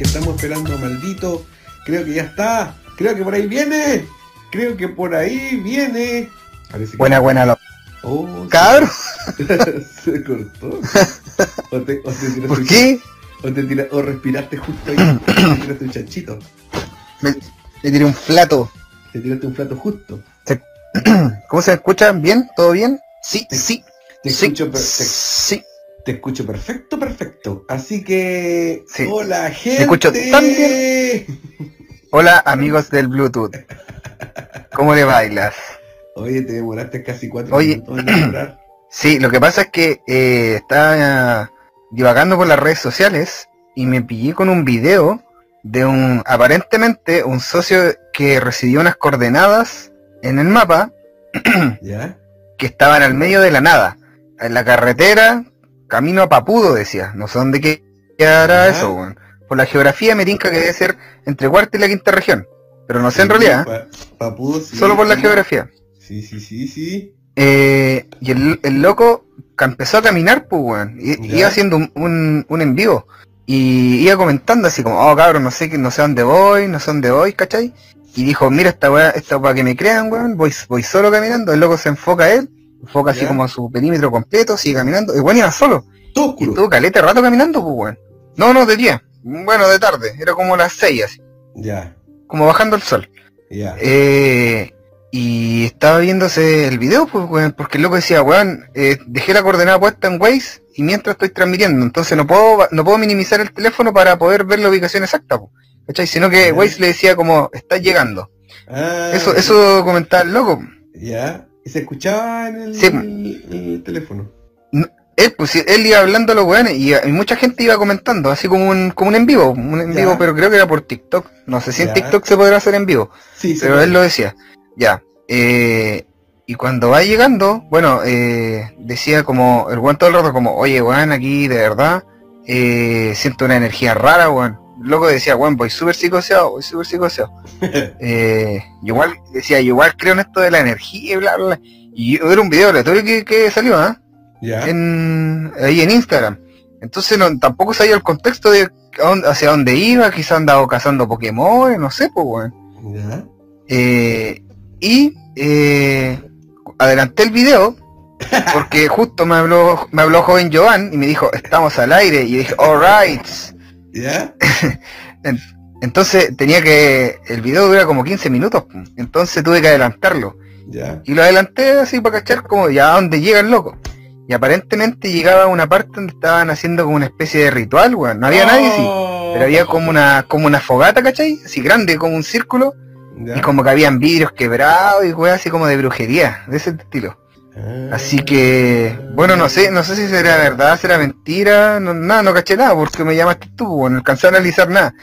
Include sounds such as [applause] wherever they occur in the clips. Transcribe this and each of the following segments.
que estamos esperando Maldito. Creo que ya está. Creo que por ahí viene. Creo que por ahí viene. Parece que... Buena, buena. Lo... Oh, ¡Cabro! [laughs] Se, cortó. O te, o te ¿Por qué? O, te tira, o respiraste justo ahí. te [clears throat] tiraste un chanchito. Me, le tiré un plato. Te tiraste un plato justo. [clears throat] ¿Cómo se escucha? ¿Bien? ¿Todo bien? Sí, Te- sí. Te sí, escucho, per- te, sí. Te escucho perfecto, perfecto. Así que. Sí. Hola, gente. escucho tan [laughs] Hola, amigos del Bluetooth. ¿Cómo le bailas? Oye, te demoraste casi cuatro Oye. minutos en. [clears throat] Sí, lo que pasa es que eh, estaba divagando por las redes sociales y me pillé con un video de un, aparentemente, un socio que recibió unas coordenadas en el mapa [clears throat] ¿Ya? que estaban al medio de la nada. En la carretera, camino a Papudo, decía. No sé dónde quedará Ajá. eso, weón. Por la geografía me tinca que debe ser entre cuarta y la quinta región. Pero no sé en realidad, ¿eh? Pa- papudo, sí, solo por la sí. geografía. Sí, sí, sí, sí. Eh, y el, el loco empezó a caminar, pues, weón. Y. Iba haciendo un, un, un en vivo. Y iba comentando así como, oh cabrón, no sé no sé dónde voy, no sé dónde voy, ¿cachai? Y dijo, mira esta weá, esta para que me crean, weón, voy, voy solo caminando, el loco se enfoca a él, enfoca así como a su perímetro completo, sigue caminando, y bueno iba solo. Todo Y oscuro. estuvo caleta rato caminando, pues weón. No, no, de día. Bueno, de tarde, era como las seis así, Ya, como bajando el sol. ya. Eh, y estaba viéndose el video, pues, weón, porque el loco decía, weón, eh, dejé la coordenada puesta en Waze y mientras estoy transmitiendo, entonces no puedo, no puedo minimizar el teléfono para poder ver la ubicación exacta, pues, ¿cachai? Sino que. Waze le decía como, estás llegando. Ah, Eso, eso comentaba el loco. Ya. ¿Y se escuchaba en el, Sí. el- el teléfono? Él, pues, sí, él iba hablando a los weones y, y mucha gente iba comentando, así como un, como un en vivo, un en Ya. vivo, pero creo que era por TikTok. No sé si Ya. en TikTok se podrá hacer en vivo. Sí, Pero él lo decía, ya. eh, y cuando va llegando, bueno, eh, decía como, el weón todo el rato como, oye weón, aquí de verdad, eh, siento una energía rara, weón. Loco decía, weón, voy súper psicoseado, voy súper psicoseado. [laughs] Eh, igual, decía, yo igual creo en esto de la energía y bla, bla, bla. Y yo- era un video aleatorio que, que salió, ¿ah? En, ahí en Instagram. Entonces no, tampoco sabía el contexto de hacia dónde iba, quizá andaba cazando Pokémon, no sé, pues. Ya. Eh, y eh, adelanté el video porque [laughs] justo me habló me habló joven Joan y me dijo estamos al aire y dije alright ¿Ya? [laughs] entonces tenía que el video dura como 15 minutos entonces tuve que adelantarlo Ya. y lo adelanté así para cachar como ya a dónde llega el loco y aparentemente llegaba a una parte donde estaban haciendo como una especie de ritual weón. no había nadie sí Oh. pero había como una como una fogata ¿cachai? así grande como un círculo Ya. Y como que habían vidrios quebrados y weas así como de brujería, de ese estilo. Así que, bueno, no sé, no sé si será verdad, será mentira, no, nada, no caché nada porque me llamaste tú, bueno, no alcancé a analizar nada.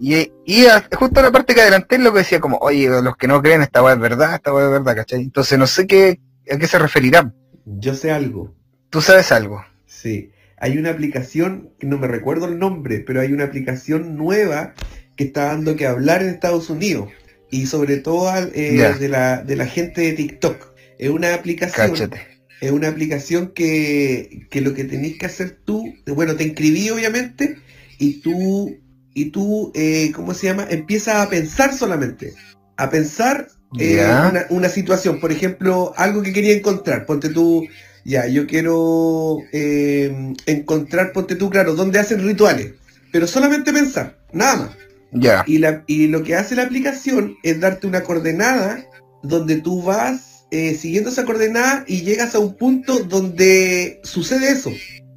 Y, y a- justo la parte que adelanté lo que decía como, oye, los que no creen esta wea es verdad, esta wea es verdad, ¿cachai? Entonces no sé qué, a qué se referirá. Yo sé algo. ¿Tú sabes algo? Sí. Hay una aplicación, no me recuerdo el nombre, pero hay una aplicación nueva que está dando que hablar en Estados Unidos. Y sobre todo eh, de, la, de la gente de TikTok. Es una aplicación. Cáchate. Es una aplicación que, que lo que tenés que hacer tú, bueno, te inscribí obviamente, y tú, y tú, eh, ¿cómo se llama? Empiezas a pensar solamente. A pensar eh, una, una situación, por ejemplo, algo que quería encontrar. Ponte tú, ya, yo quiero eh, encontrar, ponte tú, claro, dónde hacen rituales. Pero solamente pensar, nada más. Ya. Y, la, y lo que hace la aplicación es darte una coordenada donde tú vas eh, siguiendo esa coordenada y llegas a un punto donde sucede eso.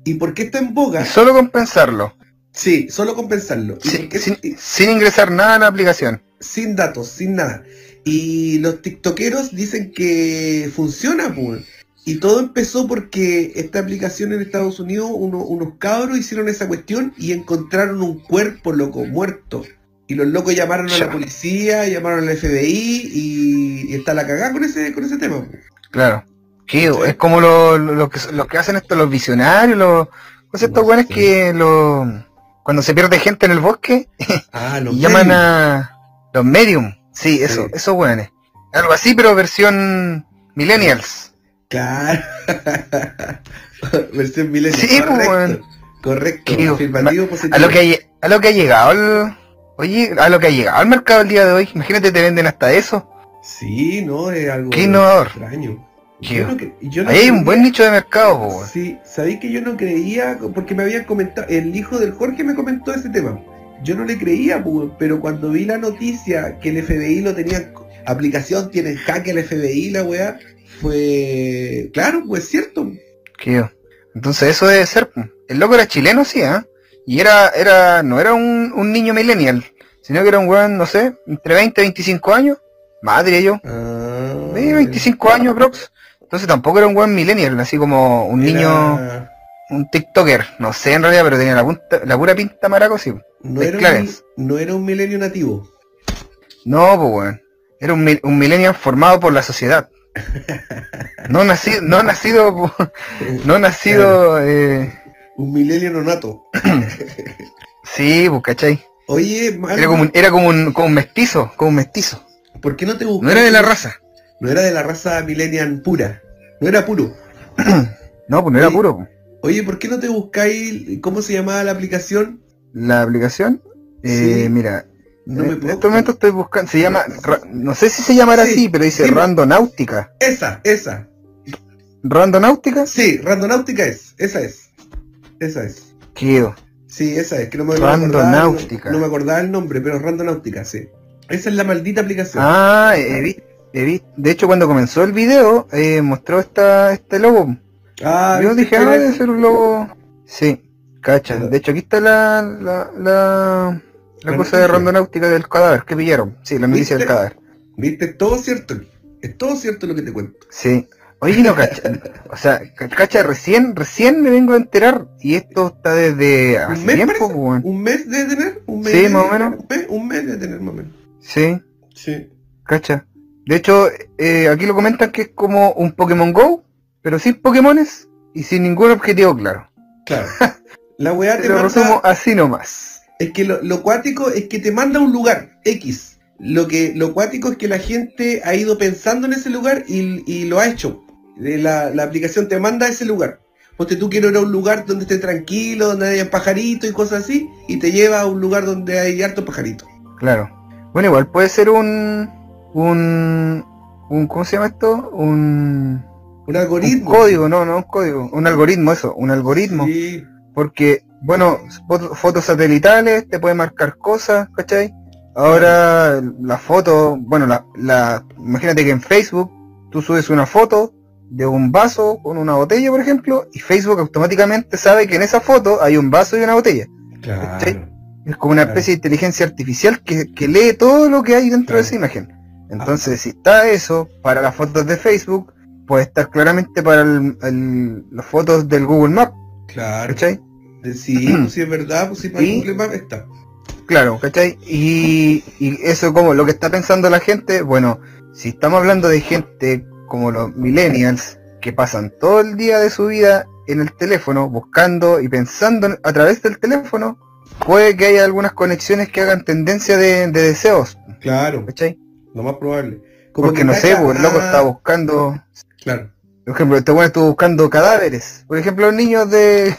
¿Y por qué está en boga? Solo con pensarlo, Sí, solo con pensarlo. ¿Y sin, por qué- sin- y- sin ingresar nada a la aplicación. sin datos, sin nada. Y los tiktokeros dicen que funciona, pues. Y todo empezó porque esta aplicación en Estados Unidos, uno- unos cabros hicieron esa cuestión y encontraron un cuerpo loco, muerto. Y los locos llamaron a la policía, llamaron al FBI y, y está la cagada con ese, con ese tema. Claro. Sí. es como lo, lo- lo que, lo que hacen estos los visionarios, los, pues estos Bueno, sí. que lo, cuando se pierde gente en el bosque [laughs] Ah, los llaman a los medium. Sí, eso, Sí. esos. Algo así, pero versión millennials. Claro. [laughs] Versión milenio. Sí, pues, correcto. weón. Correcto. Qué- Afirmativo positivo. A lo que hay, a lo que ha llegado el... Oye, a lo que ha llegado al mercado el día de hoy. Imagínate, te venden hasta eso. Sí, no, es algo Qué innovador. extraño. Qué- Yo no cre- yo no Ahí hay un buen nicho de mercado, po. Sí, sabéis que yo no creía, porque me habían comentado, el hijo del Jorge me comentó ese tema. Yo no le creía, pues, pero cuando vi la noticia que el FBI lo tenía, aplicación tiene hack el FBI, la weá, fue, claro, pues cierto. Qué- Entonces eso debe ser. po. El loco era chileno, sí, ¿ah? Y era, era, no era un, un niño millennial, sino que era un weón, no sé, entre 20 y 25 años. Madre yo. Ah, Sí, 25 años, prox. Entonces tampoco era un buen millennial, así como un era- niño, un TikToker. No sé en realidad, pero tenía la, punta, la pura pinta maraco, sí. no, era un, Clarence. no era un milenio nativo. No, pues weón. Era un, un millennial formado por la sociedad. [laughs] No nacido, no nacido, no nacido, eh, Un milenio nato. [clears throat] sí, pues cachai. Oye, Era como un, era como un, como un mestizo, como un mestizo. ¿por qué no te buscas? No era de la raza. No era de la raza millennial pura. No era puro. [clears throat] No, pues no era Oye, puro. po. Oye, ¿por qué no te buscáis cómo se llamaba la aplicación? La aplicación, eh, Sí. mira, No en me puedo- este momento estoy buscando, se llama, ra- no sé si se llamará Sí, así, pero dice sí. Randonáutica. Esa, esa. ¿Randonáutica? Sí, Randonáutica es. Esa es. Esa es. Quedo. Sí, esa es. Que no me, no, Randonáutica. no me acordaba el nombre, pero Randonáutica, sí. Esa es la maldita aplicación. Ah, he vi- he vi- de hecho cuando comenzó el video, eh, mostró esta, este logo. Ah, Yo ¿viste dije, ah, era- debe ser un logo. Sí, cacha. De hecho aquí está la, la, la, cosa de randonáutica del cadáver que pillaron. Sí, la noticia del cadáver. ¿Viste? Es todo cierto. Es todo cierto lo que te cuento. Sí. Oye, no, cacha. o sea, ca- cacha, recién, recién me vengo a enterar. Y esto está desde hace mes, tiempo. ¿Un mes de tener? ¿Un mes Sí, de- más o menos. Un mes, un de tener, más o menos. Sí, Sí. cacha. De hecho, eh, aquí lo comentan que es como un Pokémon Go, pero sin Pokémones y sin ningún objetivo claro. Claro. [laughs] La weá te Te lo manda- resumo así nomás. Es que lo, lo cuático es que te manda a un lugar X. Lo que lo cuático es que la gente ha ido pensando en ese lugar y, y lo ha hecho. La, la aplicación te manda a ese lugar. Porque tú quieres ir a un lugar donde esté tranquilo, donde haya pajaritos y cosas así, y te lleva a un lugar donde hay hartos pajaritos. Claro. Bueno, igual puede ser un, un, un, ¿cómo se llama esto? Un, Un un algoritmo. código, no, no un código, un algoritmo, eso, un algoritmo. Sí, Porque, bueno, foto- fotos satelitales te pueden marcar cosas, ¿cachai? Ahora la foto, bueno, la, la, imagínate que en Facebook tú subes una foto de un vaso con una botella, por ejemplo, y Facebook automáticamente sabe que en esa foto hay un vaso y una botella. claro. Es como una Claro. especie de inteligencia artificial que, que lee todo lo que hay dentro Claro. de esa imagen. Entonces, si está eso para las fotos de Facebook, puede estar claramente para el- el- las fotos del Google Maps, Claro. ¿cachai? Sí, pues si es verdad, pues si para Y- Google Maps está. Claro, ¿cachai? Y, y eso como lo que está pensando la gente, bueno, si estamos hablando de gente como los millennials, que pasan todo el día de su vida en el teléfono, buscando y pensando a través del teléfono, puede que haya algunas conexiones que hagan tendencia de, de deseos, Claro, ¿cachai? lo más probable. Como Porque que no sé, pues el loco está buscando, Claro. por ejemplo, este bueno estuvo buscando cadáveres. Por ejemplo, los niños de... [laughs]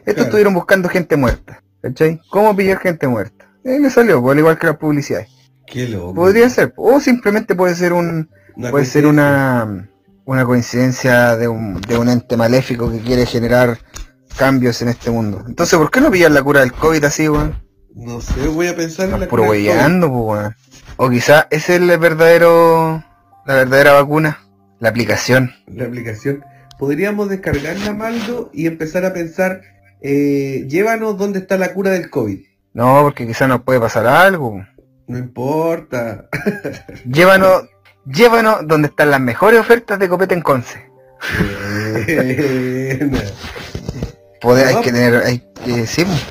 Estos Claro. estuvieron buscando gente muerta, ¿cachai? ¿Cómo pillar gente muerta? Eh, le salió, pues, al igual que las publicidades. Qué loco. Podría ser, o simplemente puede ser un, Una puede ser una, una coincidencia de un, de un ente maléfico que quiere generar cambios en este mundo. Entonces, ¿por qué no pillar la cura del COVID así, weón? No sé, voy a pensar en la puro cura del pues, weón. O quizá ese es el verdadero, la verdadera vacuna, la aplicación. COVID, La aplicación. Podríamos descargarla, Maldo, y empezar a pensar, eh, llévanos dónde está la cura del COVID. No, porque quizá nos puede pasar algo. No importa. [laughs] Llévanos, llévanos donde están las mejores ofertas de copete en Conce. Poder, hay No. que tener, hay que, sí, pues.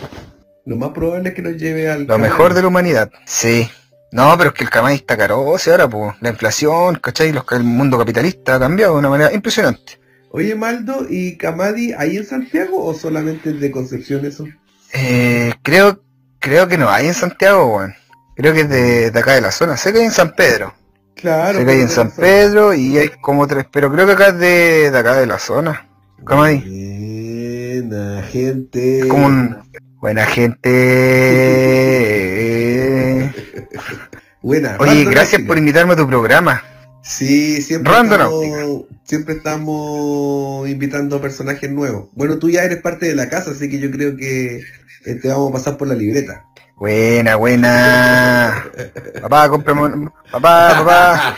Lo más probable es que nos lleve al... Lo mejor de la humanidad. Sí. No, pero es que el camay está caro, o sea, ahora, pues, la inflación, ¿cachai? Los, el mundo capitalista ha cambiado de una manera impresionante. Oye, Maldo, ¿y Camadi ahí en Santiago o solamente de Concepción eso? Eh, creo, creo que no hay en Santiago, weón. Creo que es de, de acá de la zona. Sé que hay en San Pedro. Claro. que hay en San Pedro y hay como tres, pero creo que acá es de, de acá de la zona. zona. Camadi. Buena, gente. Es como un, Buena gente. [laughs] Buena. Oye, gracias por invitarme a tu programa. Sí, siempre estamos, siempre estamos invitando personajes nuevos. Bueno, tú ya eres parte de la casa, así que yo creo que eh, te vamos a pasar por la libreta. Buena, buena. Papá, cómprame un- Papá, papá.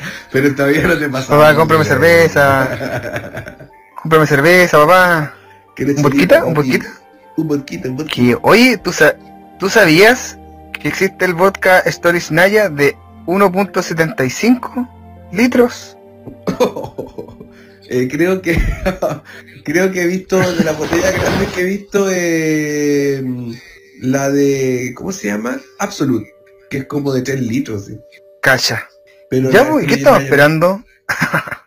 [laughs] Pero todavía no te pasa. Papá, cómprame cerveza. Cómprame cerveza, papá. ¿Quieres ¿Un vodquita? ¿Un vodquita? Un vodquita, un vodquita. Que, oye, ¿tú, sa- ¿tú sabías que existe el vodka Stories Naya de 1.75 litros? [laughs] Eh, creo que [laughs] creo que he visto de las botellas grandes que he visto eh, la de ¿cómo se llama? Absolute, que es como de 3 litros, sí. Cacha. Pero Ya, la pues, ¿y ¿qué Naya- esperando?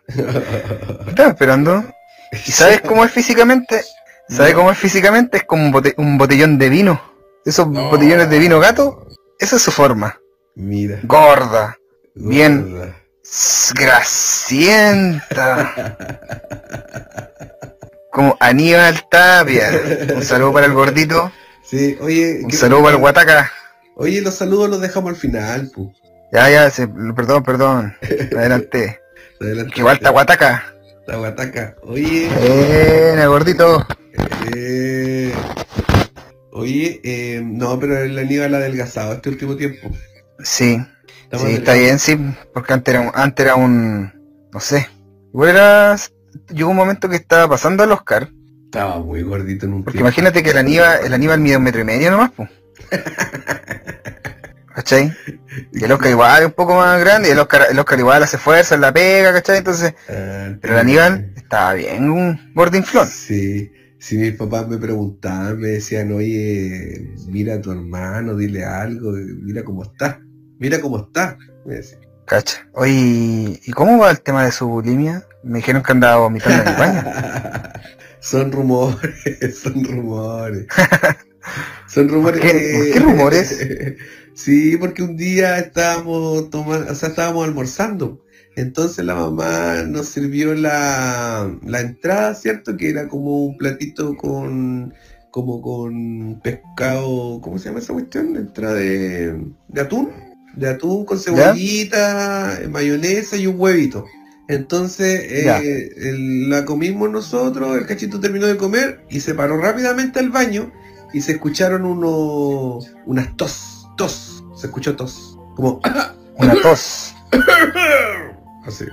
¿Qué estamos esperando? ¿Y sabes cómo es físicamente? ¿Sabes No. cómo es físicamente? Es como un, bote- un botellón de vino. Esos No. botellones de vino gato, esa es su forma. Mira. Gorda, Bien. gorda. s- grasienta. [laughs] Como Aníbal Tapia. Un saludo para el gordito. Sí, oye, Un ¿qué- saludo para el Guataca. Oye, los saludos los dejamos al final, pu. Ya, ya, se- perdón, perdón. Adelante. Adelante. [laughs] Que igual está Guataca. La guataca. Oye, Buena, gordito. eh, oye, eh, no, pero el Aníbal ha adelgazado este último tiempo. Sí, sí, está bien, sí, porque antes era un, antes era un, no sé, igual era, llegó un momento que estaba pasando al Oscar, Estaba muy gordito en un porque tiempo. imagínate que el Aníbal, el Aníbal mide un metro y medio nomás, pues. ¿Cachai? Y el Oscar igual es un poco más grande, y el Oscar, el Oscar igual hace fuerza en la pega, ¿cachai? Entonces, Ah, pero el Aníbal estaba bien, un gordinflón. Sí, si mis papás me preguntaban, me decían, oye, mira a tu hermano, dile algo, mira cómo está, mira cómo está. Me decían. Cacha. Oye, ¿y cómo va el tema de su bulimia? Me dijeron que andaba vomitando en el baño. [laughs] son rumores, [laughs] son rumores. [laughs] Son rumores. ¿Por qué- que- por qué rumores? [laughs] sí, porque un día estábamos tomando, o sea, estábamos almorzando. Entonces la mamá nos sirvió la, la entrada, ¿cierto? Que era como un platito con como con pescado, ¿cómo se llama esa cuestión? Entrada de, de atún, de atún con cebollita, mayonesa y un huevito. Entonces eh, el- la comimos nosotros, el cachito terminó de comer y se paró rápidamente al baño y se escucharon unos unas tos, tos, se escuchó tos, como [coughs] Una tos. así.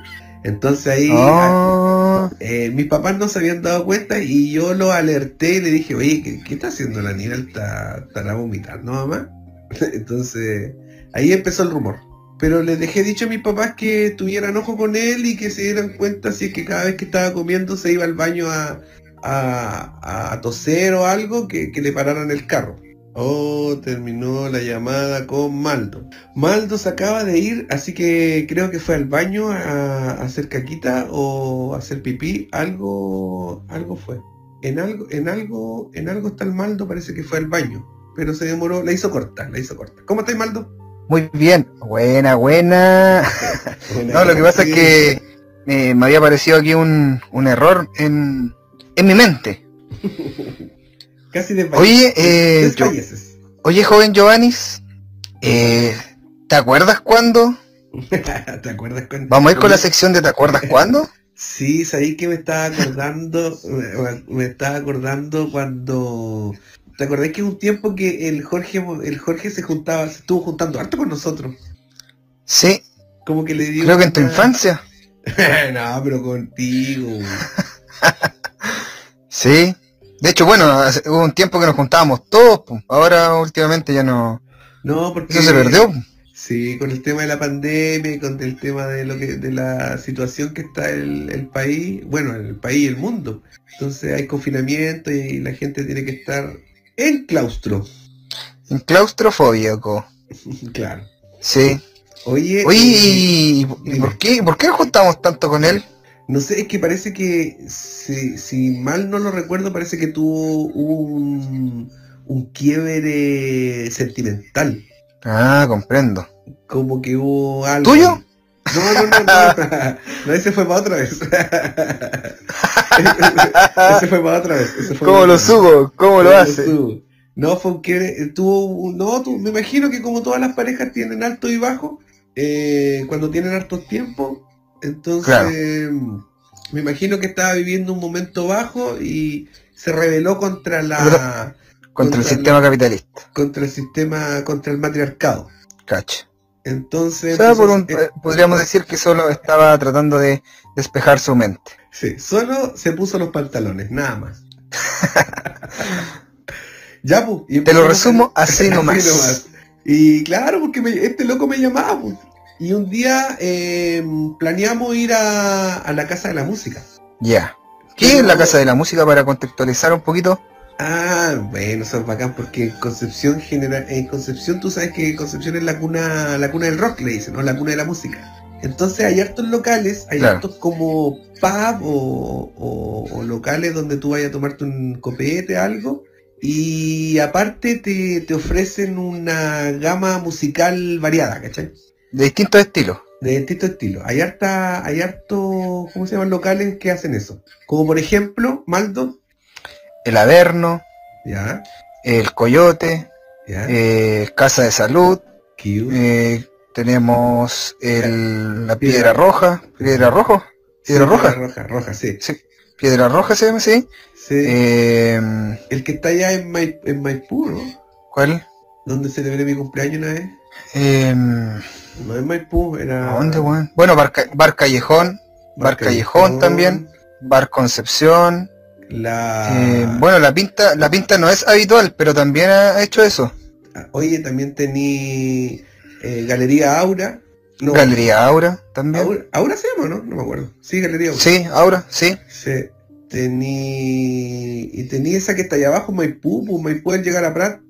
Entonces ahí Oh, eh, mis papás no se habían dado cuenta y yo lo alerté y le dije, oye, ¿qué, qué está haciendo la niña? ¿Está, ¿Estará vomitando, mamá? [laughs] Entonces, ahí empezó el rumor. Pero les dejé dicho a mis papás que tuvieran ojo con él y que se dieran cuenta si es que cada vez que estaba comiendo se iba al baño a, a, a toser o algo, que, que le pararan el carro. Oh, terminó la llamada con Maldo. Maldo se acaba de ir, así que creo que fue al baño a, a hacer caquita o a hacer pipí, algo, algo fue. En algo, en algo, en algo está el Maldo, parece que fue al baño, pero se demoró, la hizo corta, la hizo corta. ¿Cómo estáis Maldo? Muy bien. Buena, buena. No, lo que pasa es que eh, me había parecido aquí un, un error en, en mi mente. [laughs] Casi de Oye, eh, yo- Oye, joven Giovannis, eh, ¿te acuerdas cuándo? [laughs] ¿Te acuerdas cuando? Vamos a ir con la sección de ¿te acuerdas cuándo? Sí, sabí que me estaba acordando, me, me estaba acordando cuando, ¿te acordás que un tiempo que el Jorge, el Jorge se juntaba, se estuvo juntando harto con nosotros? Sí, Como que le dio creo que en tu infancia. [laughs] no, pero contigo. [laughs] Sí. De hecho, bueno, hace- hubo un tiempo que nos juntábamos todos, pues. ahora últimamente ya no... No, porque Eso se perdió. Sí, con el tema de la pandemia, y con el tema de lo que, de la situación que está el, el país, bueno, el país y el mundo. Entonces hay confinamiento y la gente tiene que estar en claustro. En claustrofóbico. [laughs] claro. Sí. Oye, Oye, ¿y, y por qué, por qué juntamos tanto con él? no sé, es que parece que, si, si mal no lo recuerdo, parece que tuvo un, un quiebre sentimental. Ah, comprendo. Como que hubo algo. ¿Tuyo? No, no, no, no. [laughs] no [laughs] ese fue para otra vez. ese fue para otra vez. fue ¿Cómo lo vez. subo? ¿Cómo lo ¿Cómo hace? subo? No, fue que tuvo, un- no, tu- me imagino que como todas las parejas tienen alto y bajo, eh, cuando tienen hartos tiempos, entonces Claro. me imagino que estaba viviendo un momento bajo y se rebeló contra la Contra el sistema capitalista. contra el sistema, contra el matriarcado. Cacho. Entonces, O sea, por un- entonces, eh, podríamos decir que solo estaba tratando de despejar su mente. Sí, solo se puso los pantalones, nada más. [laughs] ya, pues. y Te lo resumo a- así [laughs] nomás. Y claro, porque me- este loco me llamaba, pues. Y un día eh, planeamos ir a, a la Casa de la Música. Ya. ¿Qué es la Casa de la Música para contextualizar un poquito? Ah, bueno, eso es bacán porque en Concepción general, en Concepción tú sabes que Concepción es la cuna, la cuna del rock, le dicen, ¿no? La cuna de la música. Entonces hay hartos locales, hay Claro. hartos como pub o, o- o locales donde tú vayas a tomarte un copete, algo, y aparte te, te ofrecen una gama musical variada, ¿cachai? De distintos estilos. De distintos estilos. Hay harta, hay harto, ¿cómo se llaman locales que hacen eso? Como por ejemplo, Maldo, El Averno, ya, el Coyote, ya, eh, Casa de Salud, eh, tenemos el, la Piedra- Piedra Roja, Piedra Roja, Piedra Sí, Roja, Roja, roja, sí. sí, Piedra Roja se llama, sí. Sí. Eh, El que está allá en, Mai- en Maipú, ¿no? ¿Cuál? Donde celebré mi cumpleaños una vez. Eh, No en Maipú, era... ¿A dónde, weón? Bueno, Bar, Ca- Bar Callejón, Bar Callejón también. Bar Concepción. La... eh, bueno, la pinta, la pinta no es habitual, pero también ha hecho eso. Oye, también tení eh, Galería Aura. No, Galería Aura también. Aura, Aura se llama, ¿no? No me acuerdo. Sí, Galería Aura. Sí, Aura, sí. Sí. Tení... Y tení esa que está allá abajo, Maipú, pues Maipú al llegar a Prat.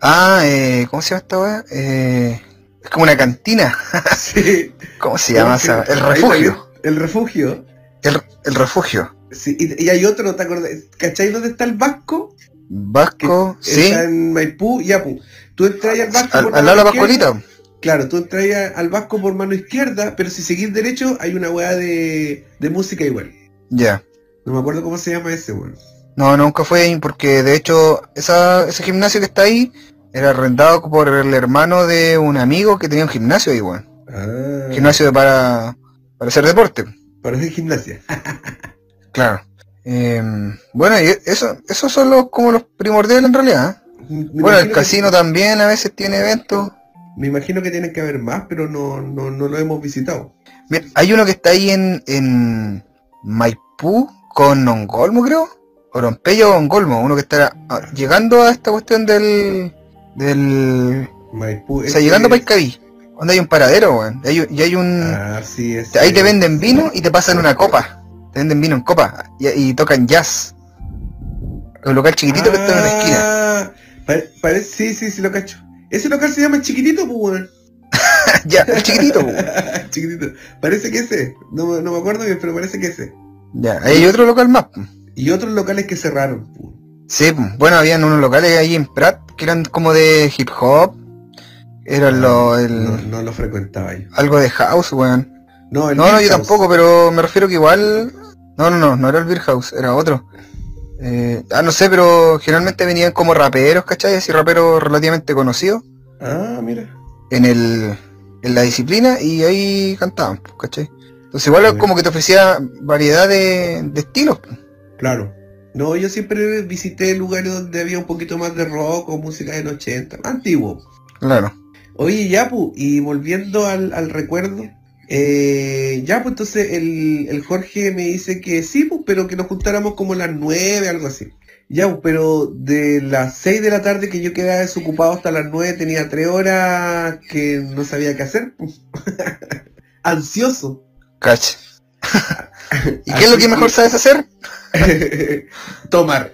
Ah, eh, ¿cómo se llama esta weá? Eh, es como una cantina. [laughs] sí. ¿Cómo se llama esa? El refugio. El refugio. El, el refugio. Sí, y, y hay otro, ¿te acordás? ¿Cachai dónde está el Vasco? Vasco, sí. Está en Maipú, ya pues. Tú entras al Vasco Al, por al lado de la. Pascualita. Claro, tú entras al Vasco por mano izquierda, pero si seguís derecho hay una weá de, de música igual. Ya. No me acuerdo cómo se llama ese weón. No, nunca fue ahí porque de hecho esa, ese gimnasio que está ahí era arrendado por el hermano de un amigo que tenía un gimnasio ahí, weón. Ah, Gimnasio para, para hacer deporte. para hacer gimnasia. [laughs] Claro. Eh, bueno, y eso, esos son los, como los primordiales en realidad. ¿eh? Bueno, el casino que- también a veces tiene eventos. Me imagino que tienen que haber más, pero no, no, no lo hemos visitado. Mira, hay uno que está ahí en, en Maipú con Ongolmo, creo. Orompeyo o Ongolmo, uno que está ah, llegando a esta cuestión del... del Maipú. o sea, ese llegando a Paiscaví. Donde hay un paradero, weón. Y hay, y hay un... Ah, sí, es. ahí te venden vino y te pasan una copa. Te venden vino en copa. Y, y tocan jazz. Un local chiquitito que está en una esquina. Ah, pare- parece, sí, sí, sí lo cacho. Ese local se llama Chiquitito, pues weón. [laughs] ya, el chiquitito, weón. [laughs] Chiquitito. Parece que ese. No, me- no me acuerdo bien, pero parece que ese. Ya, hay otro local más. po. Y otros locales que cerraron. pues. Sí, po. bueno, habían unos locales ahí en Prat que eran como de hip hop. Eran lo, el, No, no lo frecuentaba yo. algo de house, weón. No, el No, yo tampoco, pero me refiero que igual... No, no, no, no era el Beer House, era otro. Eh, ah, no sé, pero generalmente venían como raperos, ¿cachai? Así raperos relativamente conocidos Ah, mira. en el en la disciplina y ahí cantaban, pues, ¿cachai? Entonces igual como que te ofrecía variedad de, de estilos. pues. Claro. No, yo siempre visité lugares donde había un poquito más de rock o música del 80, antiguo. Claro. Oye, ya, pu, y volviendo al, al recuerdo, eh, ya, pues entonces el, el Jorge me dice que sí, pues, pero que nos juntáramos como las 9, algo así. Ya, pues, pero de las 6 de la tarde que yo quedaba desocupado hasta las 9, tenía 3 horas que no sabía qué hacer. pues. [laughs] Ansioso. Cacha. [laughs] ¿Y qué es lo que mejor sabes hacer? [laughs] Tomar.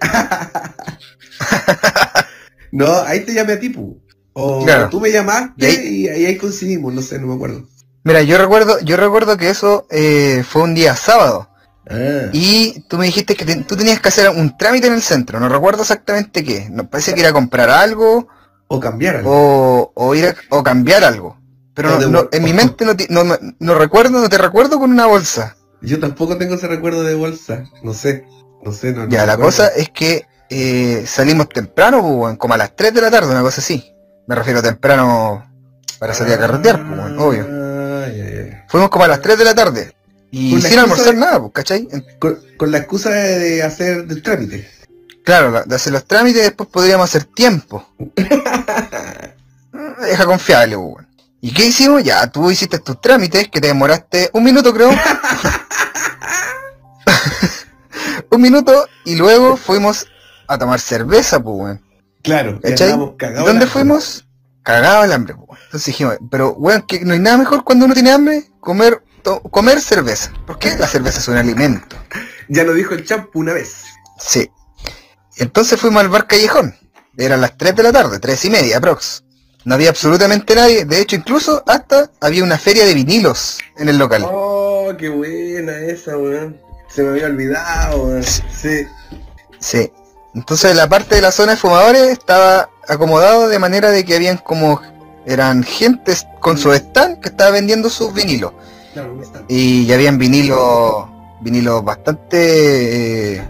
no, ahí te llamé a ti, pu. O Claro. tú me llamaste Y ahí- y ahí, ahí coincidimos, no sé, no me acuerdo. Mira, yo recuerdo, yo recuerdo que eso eh, fue un día sábado. Ah. Y tú me dijiste que te- tú tenías que hacer un trámite en el centro, no recuerdo exactamente qué. No parece que ir a comprar algo O cambiar algo. o, o ir a, o cambiar algo. Pero no, en mi mente no, ti- no, recuerdo, no te recuerdo con una bolsa. Yo tampoco tengo ese recuerdo de bolsa. No sé. No sé, Ya, la recuerdo. cosa es que eh, salimos temprano, pues, como a las 3 de la tarde, una cosa así. Me refiero temprano para salir a carretear, pues, obvio. Fuimos como a las 3 de la tarde. Y sin almorzar de- nada, pues, ¿cachai? Con, con la excusa de, de hacer del trámite. Claro, la- de hacer los trámites después podríamos hacer tiempo. [laughs] Deja confiable, pues, weón. ¿Y qué hicimos? Ya, tú hiciste tus trámites, que te demoraste un minuto, creo. [laughs] un minuto, y luego fuimos a tomar cerveza, pues, weón. Claro, ¿Cachai? estábamos ¿Y cagados. dónde fuimos? Cagado el hambre. Entonces dijimos, pero weón, que no hay nada mejor cuando uno tiene hambre, comer, comer cerveza. ¿Por qué? La cerveza es un alimento. [laughs] Ya lo dijo el champo una vez. Sí. Entonces fuimos al bar Callejón. Eran las 3 de la tarde, 3 y media, aprox. No había absolutamente nadie. De hecho, incluso hasta había una feria de vinilos en el local. Oh, qué buena esa, weón. Se me había olvidado, weón. Sí. Sí. Entonces la parte de la zona de fumadores estaba acomodado de manera de que habían como... Eran gentes con su stand que estaba vendiendo sus vinilos. Claro. Y ya habían vinilos, vinilos bastante eh,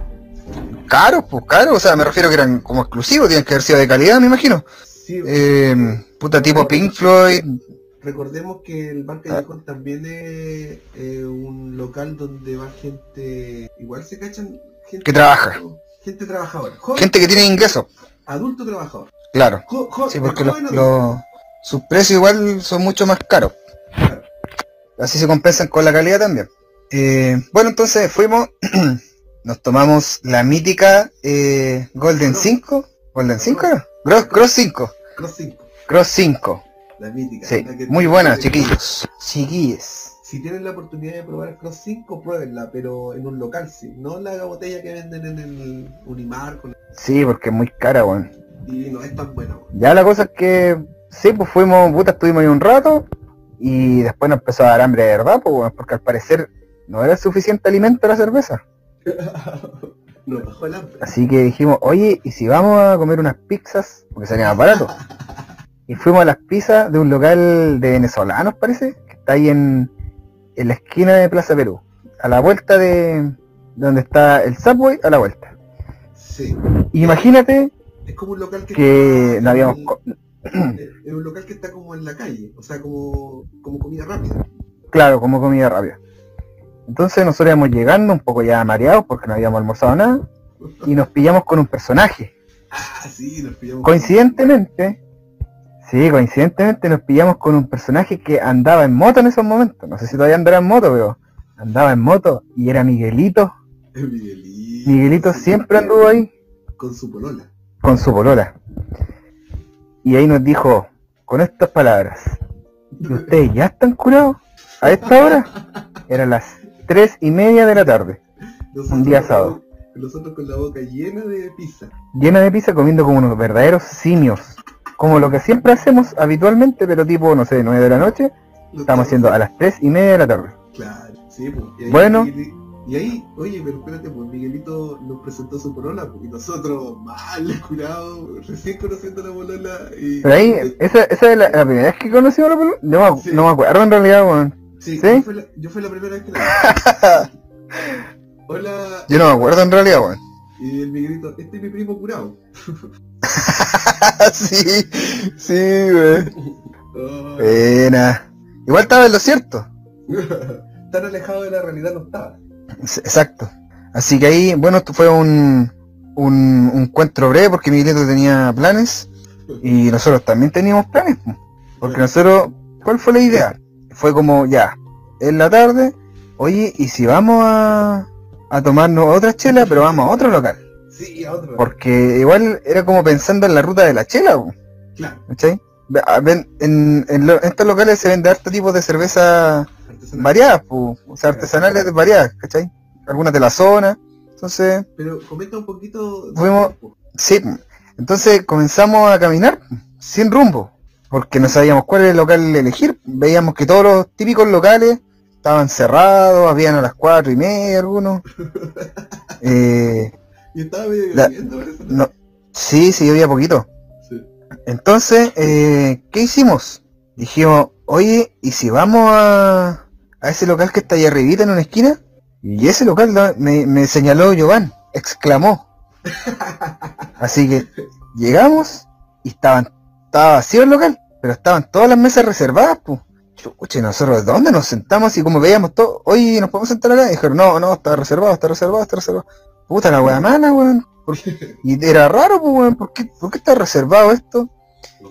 caros, pues caros, o sea, me refiero que eran como exclusivos, tienen que haber sido de calidad, me imagino. Sí, Eh, puta tipo Pink Floyd, recordemos que el Bar Ah. Callejón también es eh, un local donde va gente, igual se cachan gente Que trabaja. gente trabajadora, joven, gente que tiene ingresos, adulto trabajador, claro. Jo- jo- Sí, porque los, sus precios igual son mucho más caros. Así se compensan con la calidad también. Eh, bueno, entonces fuimos, [clears throat] nos tomamos la mítica eh, Golden Cross. 5, Golden 5 era? Cross, Cross 5, Cross 5, Cross 5. la mítica. Sí, la que- muy buena, chiquillos. Chiquillos. Si tienen la oportunidad de probar el Cross 5, pruébenla, pero en un local sí, no la botella que venden en el Unimar con- Sí, porque es muy cara, weón. Y no es tan buena. weón. Ya la cosa es que, sí, pues fuimos, puta, estuvimos ahí un rato y después nos empezó a dar hambre de verdad, pues, porque al parecer no era suficiente alimento la cerveza. [laughs] Nos bajó el hambre. Así que dijimos, oye, ¿y si vamos a comer unas pizzas? Porque salía más barato. [laughs] Y fuimos a las pizzas de un local de venezolanos, parece, que está ahí en, en la esquina de Plaza Perú. A la vuelta de donde está el Subway, a la vuelta. Sí, Imagínate es como un local que que está no habíamos... Es un local que está como en la calle, o sea, como, como comida rápida. Claro, como comida rápida. Entonces nosotros íbamos llegando un poco ya mareados porque no habíamos almorzado nada y nos pillamos con un personaje. Ah, sí, nos pillamos. Coincidentemente, sí, coincidentemente nos pillamos con un personaje que andaba en moto en esos momentos. No sé si todavía andará en moto, pero andaba en moto y era Miguelito. [laughs] Miguelito. Miguelito siempre anduvo ahí Con su polola. Con su polola. Y ahí nos dijo, con estas palabras, ¿y ustedes ya están curados? ¿A esta hora? Eran las tres y media de la tarde. Nosotros Un día sábado. Nosotros con la boca llena de pizza. llena de pizza comiendo como unos verdaderos simios. Como lo que siempre hacemos habitualmente, pero tipo, no sé, 9 de la noche, estamos haciendo a las 3 y media de la tarde. Claro, sí, pues. Bueno. Y ahí, oye, pero espérate, pues Miguelito nos presentó su polola, y nosotros, mal, [laughs] curados, recién conociendo a la polola, y... Pero ahí, esa, esa es la, la primera vez que conocí a la pelota. Yo me- Sí. no me acuerdo en realidad, weón. Sí, ¿Sí? Yo, fue la, yo fue la primera vez que la. [laughs] Hola, Yo no me acuerdo en realidad, weón. y el Miguelito, este es mi primo curado. [laughs] sí, sí, weón. Oh, Buena. Igual estaba en lo cierto. Tan alejado de la realidad no estaba. Exacto. Así que ahí, bueno, esto fue un, un, un encuentro breve porque Miguelito tenía planes y nosotros también teníamos planes. po. Porque nosotros, ¿cuál fue la idea? Fue como, ya, en la tarde, oye, ¿y si vamos a, a tomarnos otra chela, pero vamos a otro local? Sí, a otro. Porque igual era como pensando en la ruta de la chela, Claro, ¿cachai? Ve- a- ven, en, en estos locales se vende harto tipo de cerveza artesanal. variadas, o sea, artesanales variadas, ¿cachai? Algunas de la zona. Entonces, Pero comenta un poquito... Fuimos- sí, entonces comenzamos a caminar sin rumbo, porque no sabíamos cuál era el local elegir. Veíamos que todos los típicos locales estaban cerrados, habían a las cuatro y media algunos. [laughs] Eh, Y estaba medio La- no, sí, sí, había poquito. Sí. Entonces, eh, ¿qué hicimos? Dijimos, oye, ¿y si vamos a, a ese local que está ahí arribita en una esquina? Y ese local me, me señaló Giovanni, exclamó. [laughs] Así que llegamos y estaban, estaba vacío el local, pero estaban todas las mesas reservadas, pues. Chuche, nosotros, ¿dónde nos sentamos? Y como veíamos todo, oye, ¿nos podemos sentar acá? Y dijeron, no, no, está reservado, está reservado, está reservado. Puta la wea mala, weón. Y era raro, pues, weón, ¿por qué, ¿por qué está reservado esto?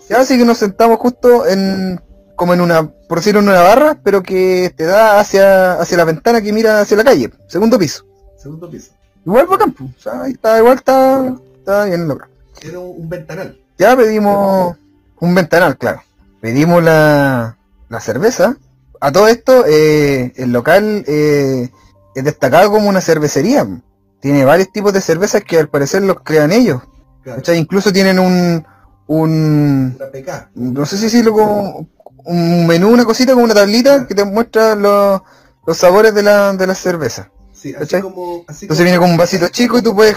Ya así que nos sentamos justo en, como en una, por decirlo en una barra, pero que te da hacia, hacia la ventana que mira hacia la calle, segundo piso. Segundo piso. Igual bacán, pues, o sea, ahí está, igual está, está bien logrado. Era un, ventanal. Ya pedimos un ventanal, claro. Pedimos la, la cerveza. A todo esto, eh, el local eh, es destacado como una cervecería. Tiene varios tipos de cervezas que al parecer los crean ellos. Claro. ¿cachai? Incluso tienen un, un, Una PK. no sé si decirlo como un menú, una cosita como una tablita que te muestra los, los sabores de la, de la cerveza. Sí, como, así, Entonces como, viene como un vasito chico y tú puedes,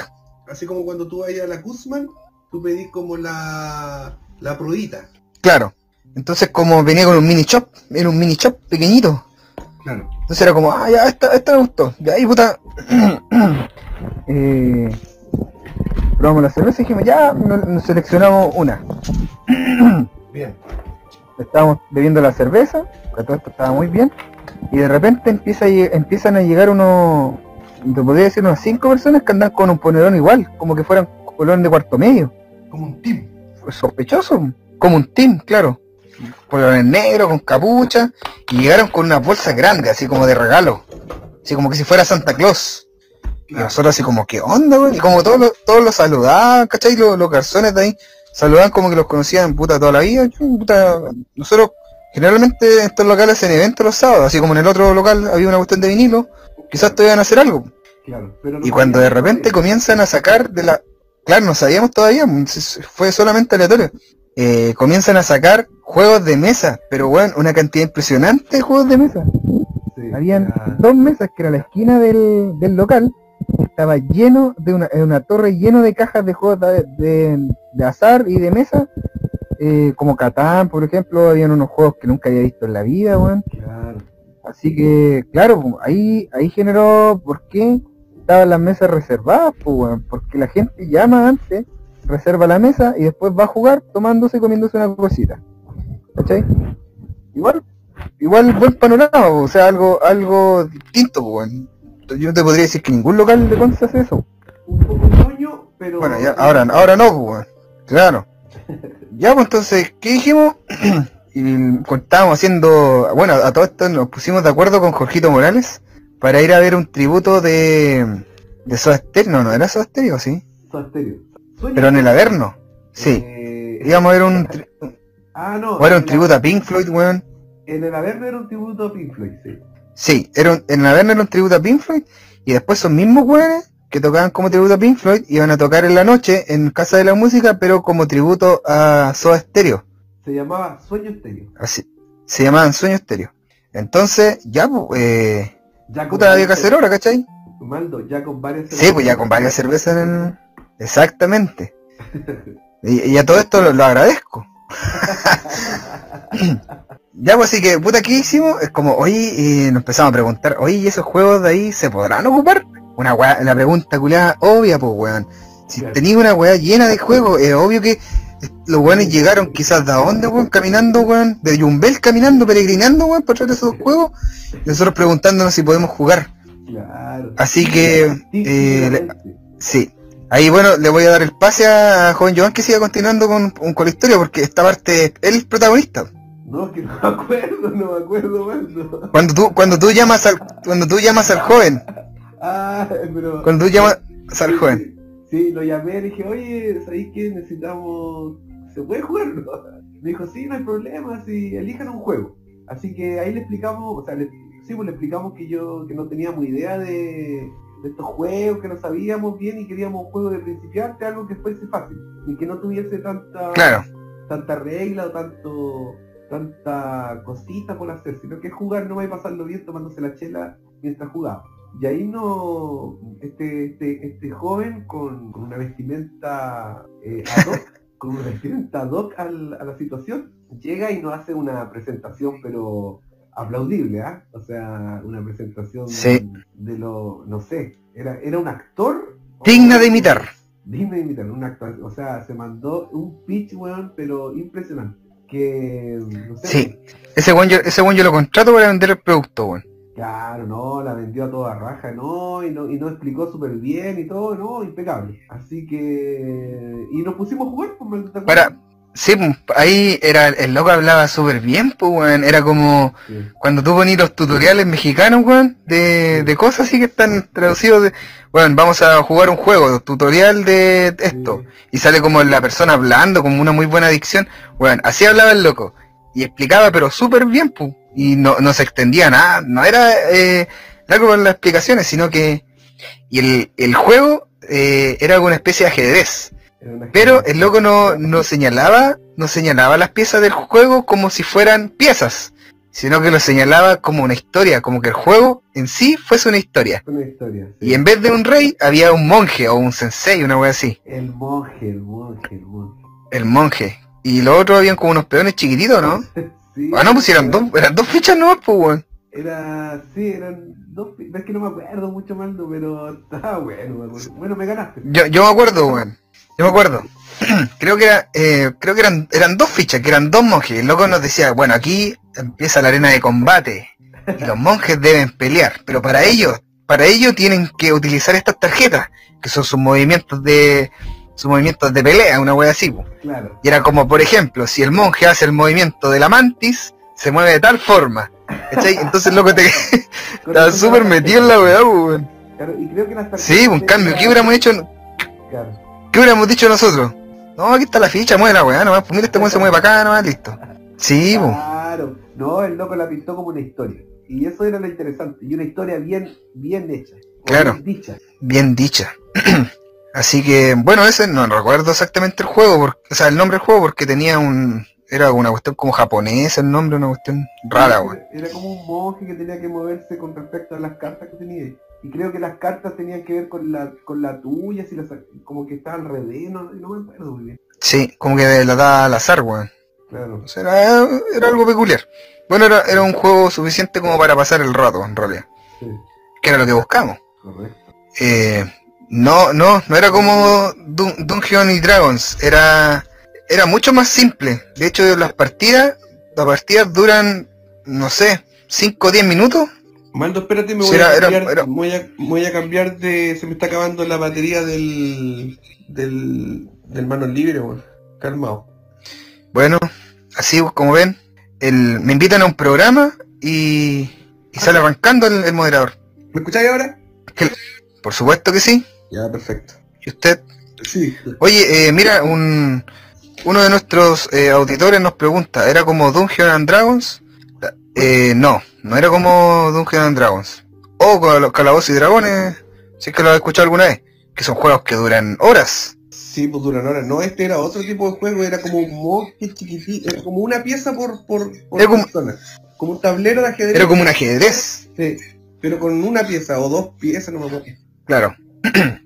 así como cuando tú vayas a la Guzmán, tú pedís como la, la pruebita. claro. Entonces como venía con un mini shop, era un mini shop pequeñito. Claro. Entonces era como, ah, ya, esta, esta me gustó. De ahí, puta. [clears throat] eh, probamos la cerveza y dijimos, ya, nos, nos seleccionamos una. [clears throat] Bien. Estábamos bebiendo la cerveza, que todo esto estaba muy bien. Y de repente empieza a empiezan a llegar unos, te podría decir unas cinco personas que andan con un ponerón igual, como que fueran colón de cuarto medio. Como un team. Sospechoso, como un team, claro. Polerones negros, con capucha, y llegaron con una bolsa grande, así como de regalo. Así como que si fuera Santa Claus. Y nosotros así como, ¿qué onda, güey? Y como todos los, todos los saludaban, ¿cachai? Los, los garzones de ahí saludaban como que los conocían puta toda la vida. Yo, puta, nosotros generalmente en estos locales hacen eventos los sábados, así como en el otro local había una cuestión de vinilo, quizás te iban a hacer algo. Claro. Pero no Y cuando de repente comienzan a sacar de la... Claro, no sabíamos todavía, fue solamente aleatorio. Eh, comienzan a sacar juegos de mesa, pero bueno, una cantidad impresionante de juegos de mesa. Sí, Habían dos mesas que era la esquina del, del local, estaba lleno de una, en una torre lleno de cajas de juegos de, de- de azar y de mesa, eh, como Catán, por ejemplo, habían unos juegos que nunca había visto en la vida, weón. Claro. Así que, claro, pues, ahí, ahí generó por qué estaban las mesas reservadas, pues, weón, porque la gente llama antes, reserva la mesa y después va a jugar tomándose comiéndose una cosita. ¿Cachai? Igual, igual buen panorama, o sea, algo, algo distinto, pues, weón. Yo no te podría decir que ningún local de Conce hace eso. Un poco ñoño, pero... Bueno, ya, ahora, ahora no, pues. Claro. [laughs] Ya, pues entonces, ¿qué dijimos? [clears throat] y estábamos haciendo, bueno, a todo esto nos pusimos de acuerdo con Jorgito Morales para ir a ver un tributo de, de Soda Stereo. No, no era Soda Stereo, sí. Soda Stereo. Pero en el Averno. Sí. Eh, Íbamos a ver un, tri- Ah, no. o era un la- tributo a Pink Floyd, weón. En el Averno era un tributo a Pink Floyd, sí. Sí, era un- en Averno era un tributo a Pink Floyd. Y después son mismos weones que tocaban como tributo a Pink Floyd iban a tocar en la noche en Casa de la Música, pero como tributo a Soda Stereo. Se llamaba Sueño Estéreo. Así, se llamaban Sueño Estéreo. Entonces, ya, pues, eh, Ya puta, había que hacer hora, ¿cachai? Maldo, ya con varias Sí, pues ya con varias cervezas en el... Exactamente. [laughs] Y, y a todo esto lo, lo agradezco. [laughs] [clears throat] ya, pues así que, puta, ¿qué hicimos? Es como, oye, y nos empezamos a preguntar, oye, ¿y esos juegos de ahí se podrán ocupar? Una weá, la pregunta culiada obvia, pues weón. Si Claro. tenéis una weá llena de juegos, es obvio que los weones llegaron quizás de dónde, weón, caminando, weón, de Yumbel caminando, peregrinando, weón, por traer esos juegos, y nosotros preguntándonos si podemos jugar. Claro. Así que, Sí, eh, le-. Sí. Ahí bueno, le voy a dar el pase a joven Joan que siga continuando con, con, con la historia porque esta parte él es el protagonista. No, que no me acuerdo, no me acuerdo. Cuando tú, cuando tú llamas al, cuando tú llamas al joven, Ah, pero... cuando tú llamas al joven. Sí, lo llamé, le dije, oye, ¿sabéis que necesitamos... ¿Se puede jugar? no?" Me dijo, sí, no hay problema, si elijan un juego. Así que ahí le explicamos, o sea, le, sí, pues le explicamos que yo que no teníamos idea de, de estos juegos, que no sabíamos bien y queríamos un juego de principiante, algo que fuese fácil y que no tuviese tanta Claro, tanta regla o tanto tanta cosita por hacer, sino que jugar no va a pasarlo bien tomándose la chela mientras jugaba. Y ahí no, este, este, este joven con, con una vestimenta eh, ad hoc, [laughs] con una vestimenta ad hoc al- a la situación, llega y nos hace una presentación pero aplaudible, ¿ah? O sea, una presentación Sí. de lo, no sé, era, era un actor. Digna de imitar. Digna de imitar, un actor, o sea, se mandó un pitch, weón, pero impresionante. Que, no sé, Sí. Ese weón yo, ese weón yo lo contrato para vender el producto, weón. Claro, no, la vendió a toda raja, no, y no, y no explicó súper bien y todo, no, impecable. Así que, y nos pusimos a jugar, pues, ¿me- ¿te acuerdas? Para, sí, pues, ahí era, el loco hablaba súper bien, pues, weón. Era como Sí. cuando tú ponías los tutoriales mexicanos, weón, de, de cosas así que están traducidos de, bueno, vamos a jugar un juego, tutorial de esto. Y sale como la persona hablando, como una muy buena dicción. Bueno, así hablaba el loco. Y explicaba, pero súper bien, pues. Y no, no se extendía nada. No era eh, largo con las explicaciones, sino que... Y el, el juego eh, era una especie de ajedrez. Pero el loco no, no señalaba, no señalaba las piezas del juego como si fueran piezas, sino que lo señalaba como una historia, como que el juego en sí fuese una historia. Una historia. sí. Y en vez de un rey había un monje o un sensei, una wea así, El monje, el monje, el monje. el monje. Y los otros habían como unos peones chiquititos, ¿no? [laughs] Sí, Ah, no, pues eran dos, eran dos fichas no, pues weón. Era, sí, eran dos, pi- es que no me acuerdo mucho Mando, pero estaba bueno, me acuerdo. Bueno, me ganaste. Yo, yo me acuerdo, weón. Yo me acuerdo. [clears throat] creo que era, eh, creo que eran, eran dos fichas, que eran dos monjes. El loco nos decía, bueno, aquí empieza la arena de combate. Y los monjes deben pelear. Pero para ello, para ello tienen que utilizar estas tarjetas, que son sus movimientos de, sus movimientos de pelea, una wea así. Claro. Y era como, por ejemplo, si el monje hace el movimiento de la mantis, se mueve de tal forma. ¿Cachai? Entonces el loco te [laughs] estaba súper metido en la weá. Claro, y creo que las tarjetas Sí, un cambio, ¿qué hubiéramos hecho? Claro. ¿Qué hubiéramos dicho nosotros? No, aquí está la ficha, mueve la weá nomás, pues mira este weón se mueve para acá nomás, listo. Sí, po. Claro. No, el loco la pintó como una historia. Y eso era lo interesante. Y una historia bien, bien hecha. Claro. bien dicha. bien dicha. [clears throat] Así que, bueno, ese no recuerdo exactamente el juego, porque, o sea, el nombre del juego porque tenía un, era una cuestión como japonesa el nombre, una cuestión rara, weón. Era, era como un monje que tenía que moverse con respecto a las cartas que tenía. Y creo que las cartas tenían que ver con la, con la tuya, si las, como que estaba al revés, no, no me acuerdo muy bien. Sí, como que la da al azar, weón. Claro. O sea, era, era algo peculiar. Bueno, era, era un juego suficiente como para pasar el rato, en realidad. Sí, Que era lo que buscamos. correcto. Eh, no, no, no era como Dun- Dungeon y Dragons, era, era mucho más simple. De hecho, las partidas, las partidas duran, no sé, 5 o 10 minutos. Mando, espérate, me voy, a era- cambiar, era- Voy, a, voy a cambiar de... Se me está acabando la batería del... del... del manos libre, weón. Calmado. Bueno, así como ven, el, me invitan a un programa y, y sale arrancando el, el moderador. ¿Me escucháis ahora? Por supuesto que sí. Ya, perfecto. Y usted, Sí. oye, eh, mira, un, uno de nuestros eh, auditores nos pregunta, ¿era como Dungeon and Dragons? Eh, no, no era como Dungeon and Dragons. O con los Calabozos y Dragones, si es que lo has escuchado alguna vez, que son juegos que duran horas. Sí, pues duran horas. No, este era otro tipo de juego, era como un chiquitito, era como una pieza por, por, por Era como- persona. Como un tablero de ajedrez. Era como un ajedrez, Sí, pero con una pieza o dos piezas, no me acuerdo. claro. [clears throat]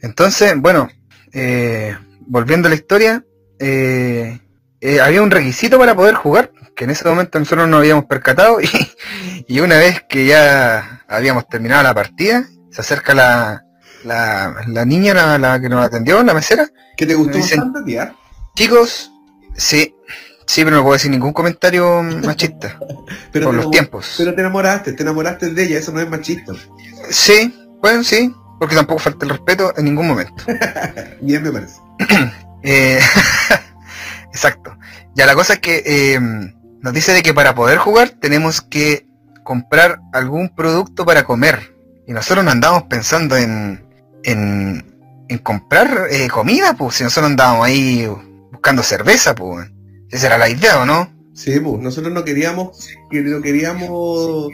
Entonces, bueno, eh, volviendo a la historia, eh, eh, había un requisito para poder jugar, que en ese momento nosotros no habíamos percatado, y, [laughs] y una vez que ya habíamos terminado la partida, se acerca la, la, la niña, la, la que nos atendió, la mesera, ¿Que te gustó dicen- bastante, chicos, sí, sí, pero no puedo decir ningún comentario machista, [laughs] Pero por los tiempos. Pero te enamoraste, te enamoraste de ella, eso no es machista. Sí, bueno, sí, porque tampoco falta el respeto en ningún momento. [laughs] Bien me parece. Eh, exacto. Ya la cosa es que eh, nos dice de que para poder jugar tenemos que comprar algún producto para comer. Y nosotros no andábamos pensando en, en, en comprar eh, comida, pues si nosotros andábamos ahí buscando cerveza, pues. Esa era la idea, ¿o no? Sí, pues nosotros no queríamos, que no queríamos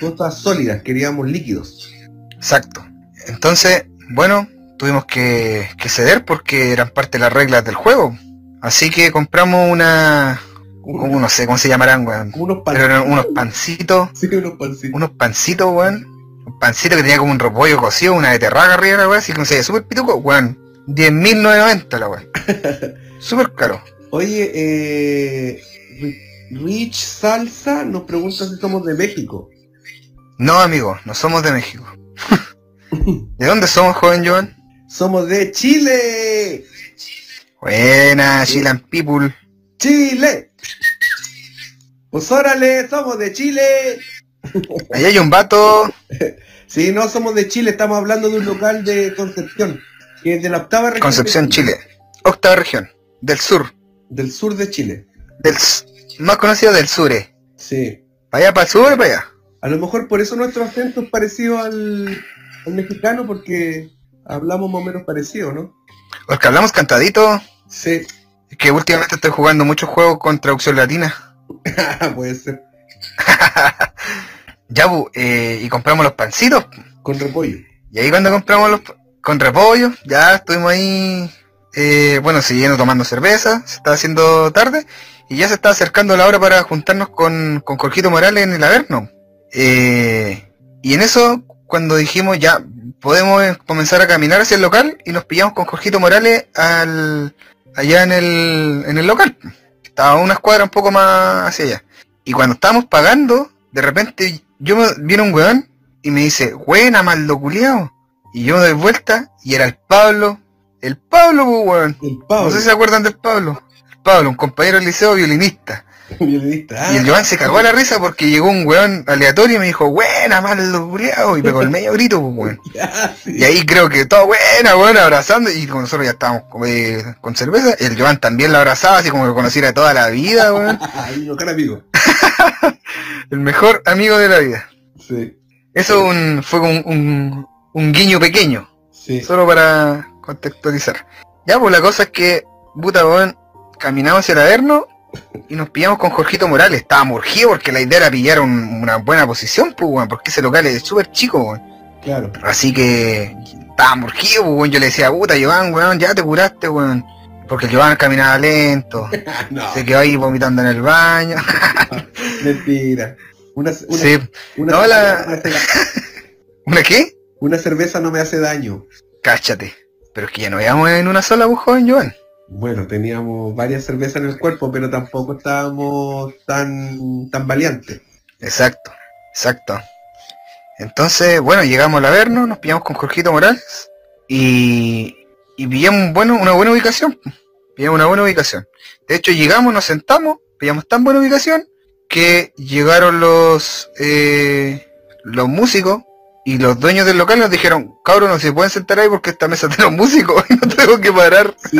cosas sólidas, queríamos líquidos. Exacto. Entonces, bueno, tuvimos que, que ceder porque eran parte de las reglas del juego. Así que compramos una... No sé cómo se llamarán, weón. Unos Pero pancitos. eran unos pancitos, [laughs] Sí, unos pancitos. unos pancitos, weón. Un pancito que tenía como un repollo cocido, una de terraga arriba, la weón, así que no sé, súper pituco, weón. 10.990 la weón. [laughs] Súper caro. Oye, eh, Rich Salsa nos pregunta si somos de México. No, amigo, no somos de México. [laughs] ¿De dónde somos, joven Joan? Somos de Chile. Buena, Chilean People. Chile. Pues órale, somos de Chile. Ahí hay un vato. [laughs] Sí, no somos de Chile, estamos hablando de un local de Concepción, que es de la octava región. Concepción, Chile. Octava región. Del sur. Del sur de Chile. Del más conocido del sur. eh. Sí. ¿Para allá, para el sur o para allá? A lo mejor por eso nuestro acento es parecido al, al mexicano, porque hablamos más o menos parecido, ¿no? Porque hablamos cantadito. Sí. Es que últimamente estoy jugando muchos juegos con traducción latina. [laughs] Puede ser. [laughs] Ya, bu, eh, y compramos los pancitos. Con repollo. Y ahí cuando compramos los con repollo, ya estuvimos ahí, eh, bueno, siguiendo tomando cerveza, se estaba haciendo tarde, y ya se estaba acercando la hora para juntarnos con, con Jorgito Morales en el Averno. Eh, y en eso, cuando dijimos ya, podemos comenzar a caminar hacia el local, y nos pillamos con Jorgito Morales al, allá en el, en el local. Estaba una escuadra un poco más hacia allá. Y cuando estábamos pagando, de repente yo me, viene un weón y me dice, buena maldo culiao. Y yo me doy vuelta y era el Pablo. El Pablo, pues, weón. El No Pablo, sé si se acuerdan del Pablo. El Pablo, un compañero del liceo violinista. [laughs] violinista. Y el Joan se cagó a la risa porque llegó un weón aleatorio y me dijo, buena maldo culiao. Y pegó el medio grito, pues, weón. [laughs] ya, sí. Y ahí creo que todo buena, weón, abrazando. Y como nosotros ya estábamos eh, con cerveza, el Joan también la abrazaba, así como que conociera toda la vida, weón. [laughs] Amigo. El mejor amigo de la vida. Sí. Eso un- fue un, un, un guiño pequeño. Sí. Solo para contextualizar. Ya, pues la cosa es que, puta, weón, caminamos hacia el Averno y nos pillamos con Jorgito Morales. Estábamos urgidos porque la idea era pillar un- una buena posición, pues, weón, porque ese local es súper chico, weón. Claro. Así que estábamos urgidos, pues, weón. Yo le decía, puta, Joan, weón, ya te curaste, weón. Porque Joan caminaba lento, [laughs] no, se quedó ahí vomitando en el baño. [laughs] mentira. Una, una, sí. una No, cerveza la- no [laughs] ¿Una qué? una cerveza no me hace daño. Cáchate. Pero es que ya no íbamos en una sola, pues, joven Joan. Bueno, teníamos varias cervezas en el cuerpo, pero tampoco estábamos tan, tan valientes. Exacto, exacto. Entonces, bueno, llegamos al Averno, nos pillamos con Jorgito Morales y, y pillamos bueno, una buena ubicación. Pillamos una buena ubicación. De hecho, llegamos, nos sentamos, pillamos tan buena ubicación que llegaron los eh, los músicos y los dueños del local nos dijeron, cabros, no se pueden sentar ahí porque esta mesa tiene músicos [laughs] y no tengo que parar. Sí,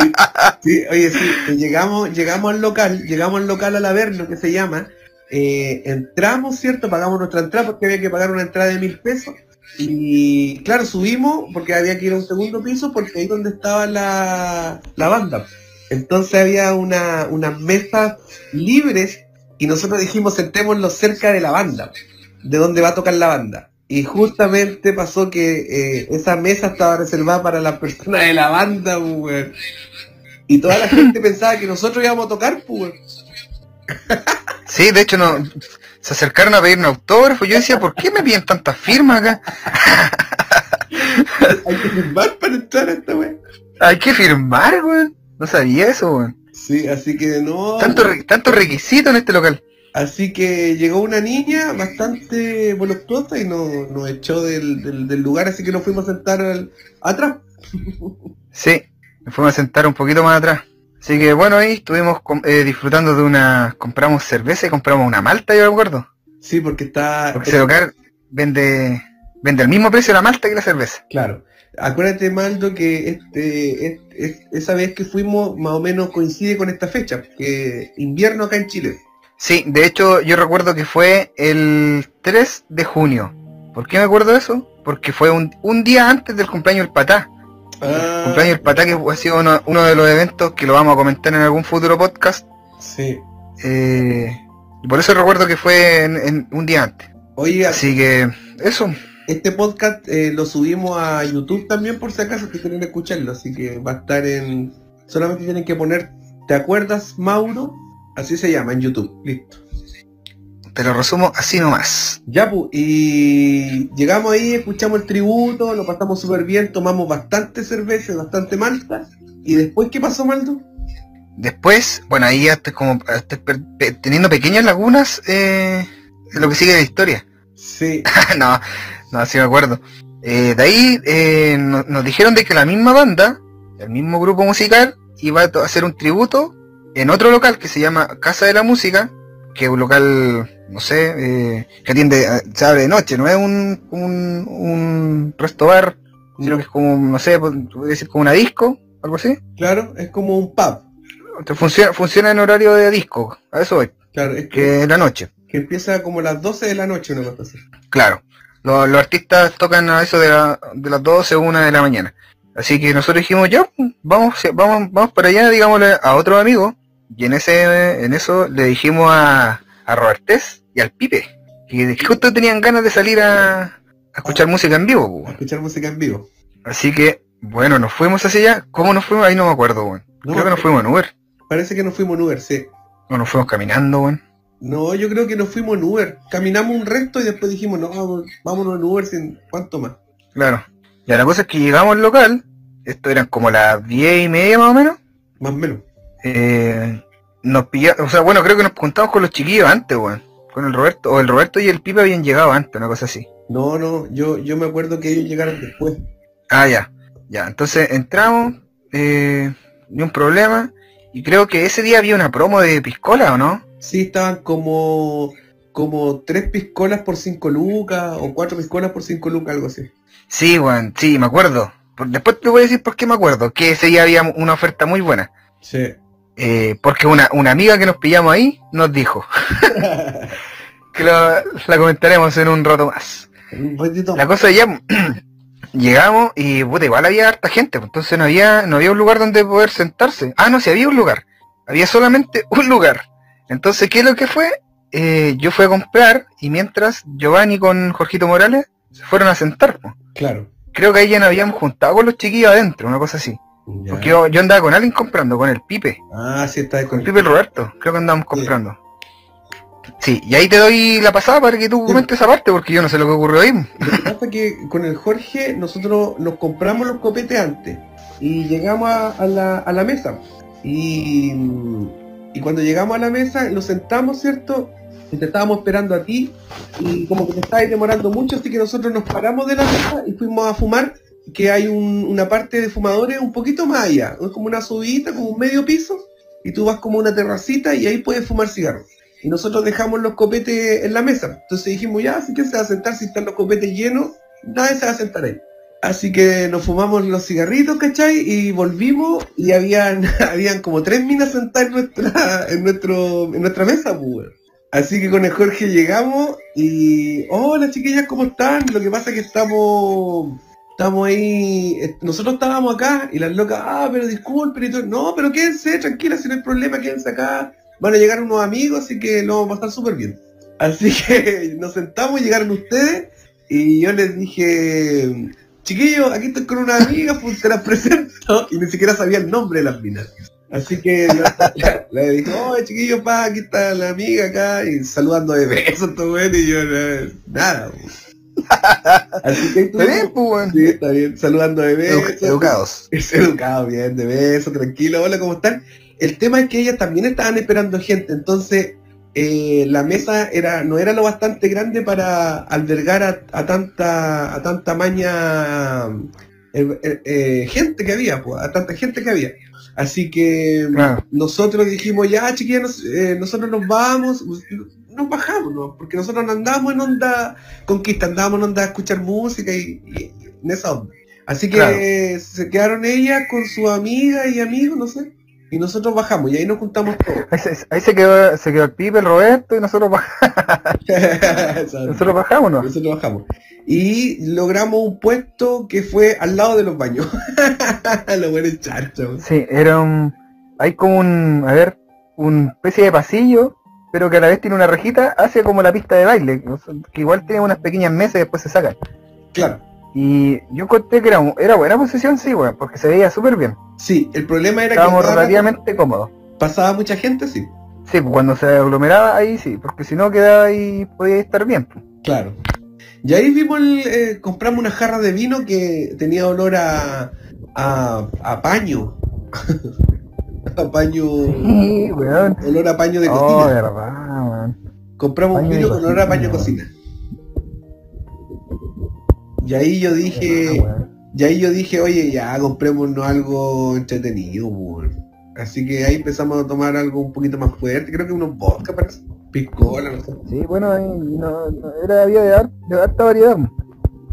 sí, oye, sí, eh, llegamos, llegamos al local, llegamos al local al Averno que se llama, eh, entramos, ¿cierto? Pagamos nuestra entrada porque había que pagar una entrada de mil pesos. Y claro, subimos porque había que ir a un segundo piso porque ahí donde estaba la, la banda. Entonces había una, unas mesas libres y nosotros dijimos sentémonos cerca de la banda, de donde va a tocar la banda. Y justamente pasó que eh, esa mesa estaba reservada para las personas de la banda, weón. Y toda la gente pensaba que nosotros íbamos a tocar, weón. [laughs] Sí, de hecho no se acercaron a pedirme autógrafo. Yo decía, ¿por qué me piden tantas firmas acá? [laughs] Hay que firmar para entrar a esta weón. Hay que firmar, weón. No sabía eso, weón. Sí, así que no. Tanto, re- tanto requisito en este local. Así que llegó una niña bastante voluptuosa y nos, nos echó del, del- del lugar, así que nos fuimos a sentar al- atrás. [laughs] Sí, me fuimos a sentar un poquito más atrás. Así que bueno, ahí estuvimos eh, disfrutando de una... Compramos cerveza y compramos una malta, yo me acuerdo. Sí, porque está. Porque ese local vende vende al mismo precio la malta que la cerveza. Claro. Acuérdate, Maldo, que este, es- es- esa vez que fuimos más o menos coincide con esta fecha, que invierno acá en Chile. Sí, de hecho yo recuerdo que fue el 3 de junio. ¿Por qué me acuerdo de eso? Porque fue un, un día antes del cumpleaños del patá. Ah, cumpleaños del patá que ha sido uno, uno de los eventos que lo vamos a comentar en algún futuro podcast. sí. Eh, por eso recuerdo que fue en, en un día antes. Oye, Así que eso. este podcast eh, lo subimos a YouTube también por si acaso que quieren escucharlo, así que va a estar en... Solamente tienen que poner, ¿te acuerdas, Mauro? Así se llama en YouTube, listo. Te lo resumo así nomás. Ya, pu, y llegamos ahí, escuchamos el tributo, lo pasamos súper bien, tomamos bastante cerveza, bastante malta. ¿Y después qué pasó, Maldo? después, bueno, ahí ya estoy como teniendo pequeñas lagunas eh, lo que sigue de historia. Sí. [laughs] no, no, así me acuerdo. Eh, de ahí eh, nos dijeron de que la misma banda, el mismo grupo musical, iba a hacer un tributo en otro local que se llama Casa de la Música, que es un local, no sé, eh, que atiende, se abre de noche, no es un, un, un resto bar, sino que es como, no sé, podría decir como una disco, algo así. Claro, es como un pub. funciona, funciona en horario de disco, a eso voy. Claro, es que, es la noche. Que empieza como a las 12 de la noche, no va a hacer. Claro. Los, artistas tocan a eso de, de las 12 o 1 de la mañana. Así que nosotros dijimos, ya, vamos, vamos, vamos para allá, digámosle a otro amigo. Y en ese, en eso le dijimos a, a Robertes y al Pipe, que justo tenían ganas de salir a, escuchar música en vivo. A escuchar música en vivo. Así que, bueno, nos fuimos hacia allá. ¿Cómo nos fuimos? Ahí no me acuerdo, weón. creo que nos fuimos en Uber. Parece que nos fuimos en Uber, sí. O nos fuimos caminando, weón. No, yo creo que nos fuimos en Uber. Caminamos un resto y después dijimos, no, vámonos en Uber sin cuánto más. Claro. Ya la cosa es que llegamos al local, esto eran como las diez y media más o menos. Más o menos. Eh, nos pillamos, o sea, bueno, creo que nos juntamos con los chiquillos antes, weón. Con el Roberto, o el Roberto y el Pipe habían llegado antes, una cosa así. No, no, yo, yo me acuerdo que ellos llegaron después. Ah, ya. Ya, entonces entramos, eh, ni un problema. Y creo que ese día había una promo de piscola, ¿o no? Sí, estaban como como tres piscolas por cinco lucas o cuatro piscolas por cinco lucas, algo así. Sí, weón, sí, me acuerdo. Después te voy a decir por qué me acuerdo, que ese día había una oferta muy buena. Sí. Eh, porque una, una amiga que nos pillamos ahí nos dijo. [laughs] que la, comentaremos en un rato más. La cosa ya [clears throat] llegamos y puta, igual había harta gente, pues, entonces no había, no había un lugar donde poder sentarse. Ah, no, sí había un lugar. Había solamente [laughs] un lugar. Entonces, ¿qué es lo que fue? Eh, yo fui a comprar y mientras Giovanni con Jorgito Morales se fueron a sentar. Claro. Creo que ahí ya nos habíamos juntado con los chiquillos adentro, una cosa así. Porque yo, andaba con alguien comprando, con el Pipe. Ah, sí, está con el Pipe Roberto, creo que andábamos comprando. Sí, y ahí te doy la pasada para que tú comentes esa parte, porque yo no sé lo que ocurrió ahí. Lo que pasa es que con el Jorge nosotros nos compramos los copetes antes y llegamos a, la, a la mesa. Y y cuando llegamos a la mesa, nos sentamos, ¿cierto? Y te estábamos esperando a ti y como que te estabas demorando mucho, así que nosotros nos paramos de la mesa y fuimos a fumar, que hay una parte de fumadores un poquito más allá, es como una subida, como un medio piso, y tú vas como una terracita y ahí puedes fumar cigarros. Y nosotros dejamos los copetes en la mesa. Entonces dijimos, ya, así que se va a sentar si están los copetes llenos, nadie se va a sentar ahí. Así que nos fumamos los cigarritos, ¿cachai? Y volvimos y habían, [laughs] habían como tres minas sentadas en nuestra, en nuestro, en nuestra mesa, pues. Así que con el Jorge llegamos y hola chiquillas, ¿cómo están? Lo que pasa es que estamos estamos ahí, nosotros estábamos acá y las locas, ah, pero disculpen y todo, no, pero quédense, tranquila, si no hay problema, quédense acá, van a llegar unos amigos, así que lo vamos a pasar súper bien. Así [laughs] que nos sentamos, llegaron ustedes y yo les dije, chiquillo, aquí estoy con una amiga, pues te la presento, [laughs] y ni siquiera sabía el nombre de las minas. Así que [laughs] le dije, oh chiquillo, pa, aquí está la amiga acá, y saludando de besos, todo bueno, y yo, nada, pues. Así que tú, ¿Está bien, pues, Sí, está bien, saludando de besos. educados. Es educado, bien, de besos, tranquilo, hola, ¿cómo están? El tema es que ellas también estaban esperando gente, entonces eh, la mesa era no era lo bastante grande para albergar a, tanta a tanta maña eh, eh, gente que había pues, a tanta gente que había así que nosotros dijimos ya chiquillos nosotros nos vamos nos bajamos ¿no? porque nosotros no andamos en onda conquista andamos en onda a escuchar música y, en esa onda así que se quedaron ellas con su amiga y amigos no sé y nosotros bajamos y ahí nos juntamos todos. Ahí se, quedó, se quedó el Pipe, el Roberto y nosotros bajamos. [laughs] nosotros bajamos, ¿no? Nosotros bajamos. Y logramos un puesto que fue al lado de los baños. [laughs] Lo bueno chacho. Sí, era un... Hay como un... A ver, una especie de pasillo, pero que a la vez tiene una rejita, hace como la pista de baile, que igual tiene unas pequeñas mesas y después se sacan. Claro. Y yo conté que era, era buena posición, sí, bueno, porque se veía súper bien. Sí, el problema era que... Estábamos relativamente cómodos. ¿Pasaba mucha gente? Sí. Sí, pues cuando se aglomeraba ahí sí, porque si no quedaba ahí, podía estar bien. Pues. Claro. Y ahí vimos, el, eh, compramos una jarra de vino que tenía olor a, a, a paño. [laughs] a paño, Sí, weón. olor a paño de Oh, cocina. verdad, weón. Compramos un paño vino con olor a paño de cocina. Y ahí yo dije, Verdad, y ahí yo dije, oye, ya comprémonos algo entretenido, weón. Así que ahí empezamos a tomar algo un poquito más fuerte, creo que unos vodka parece. Piscola, no sé. Sí, bueno, ahí no, no- era había de, har- de harta variedad.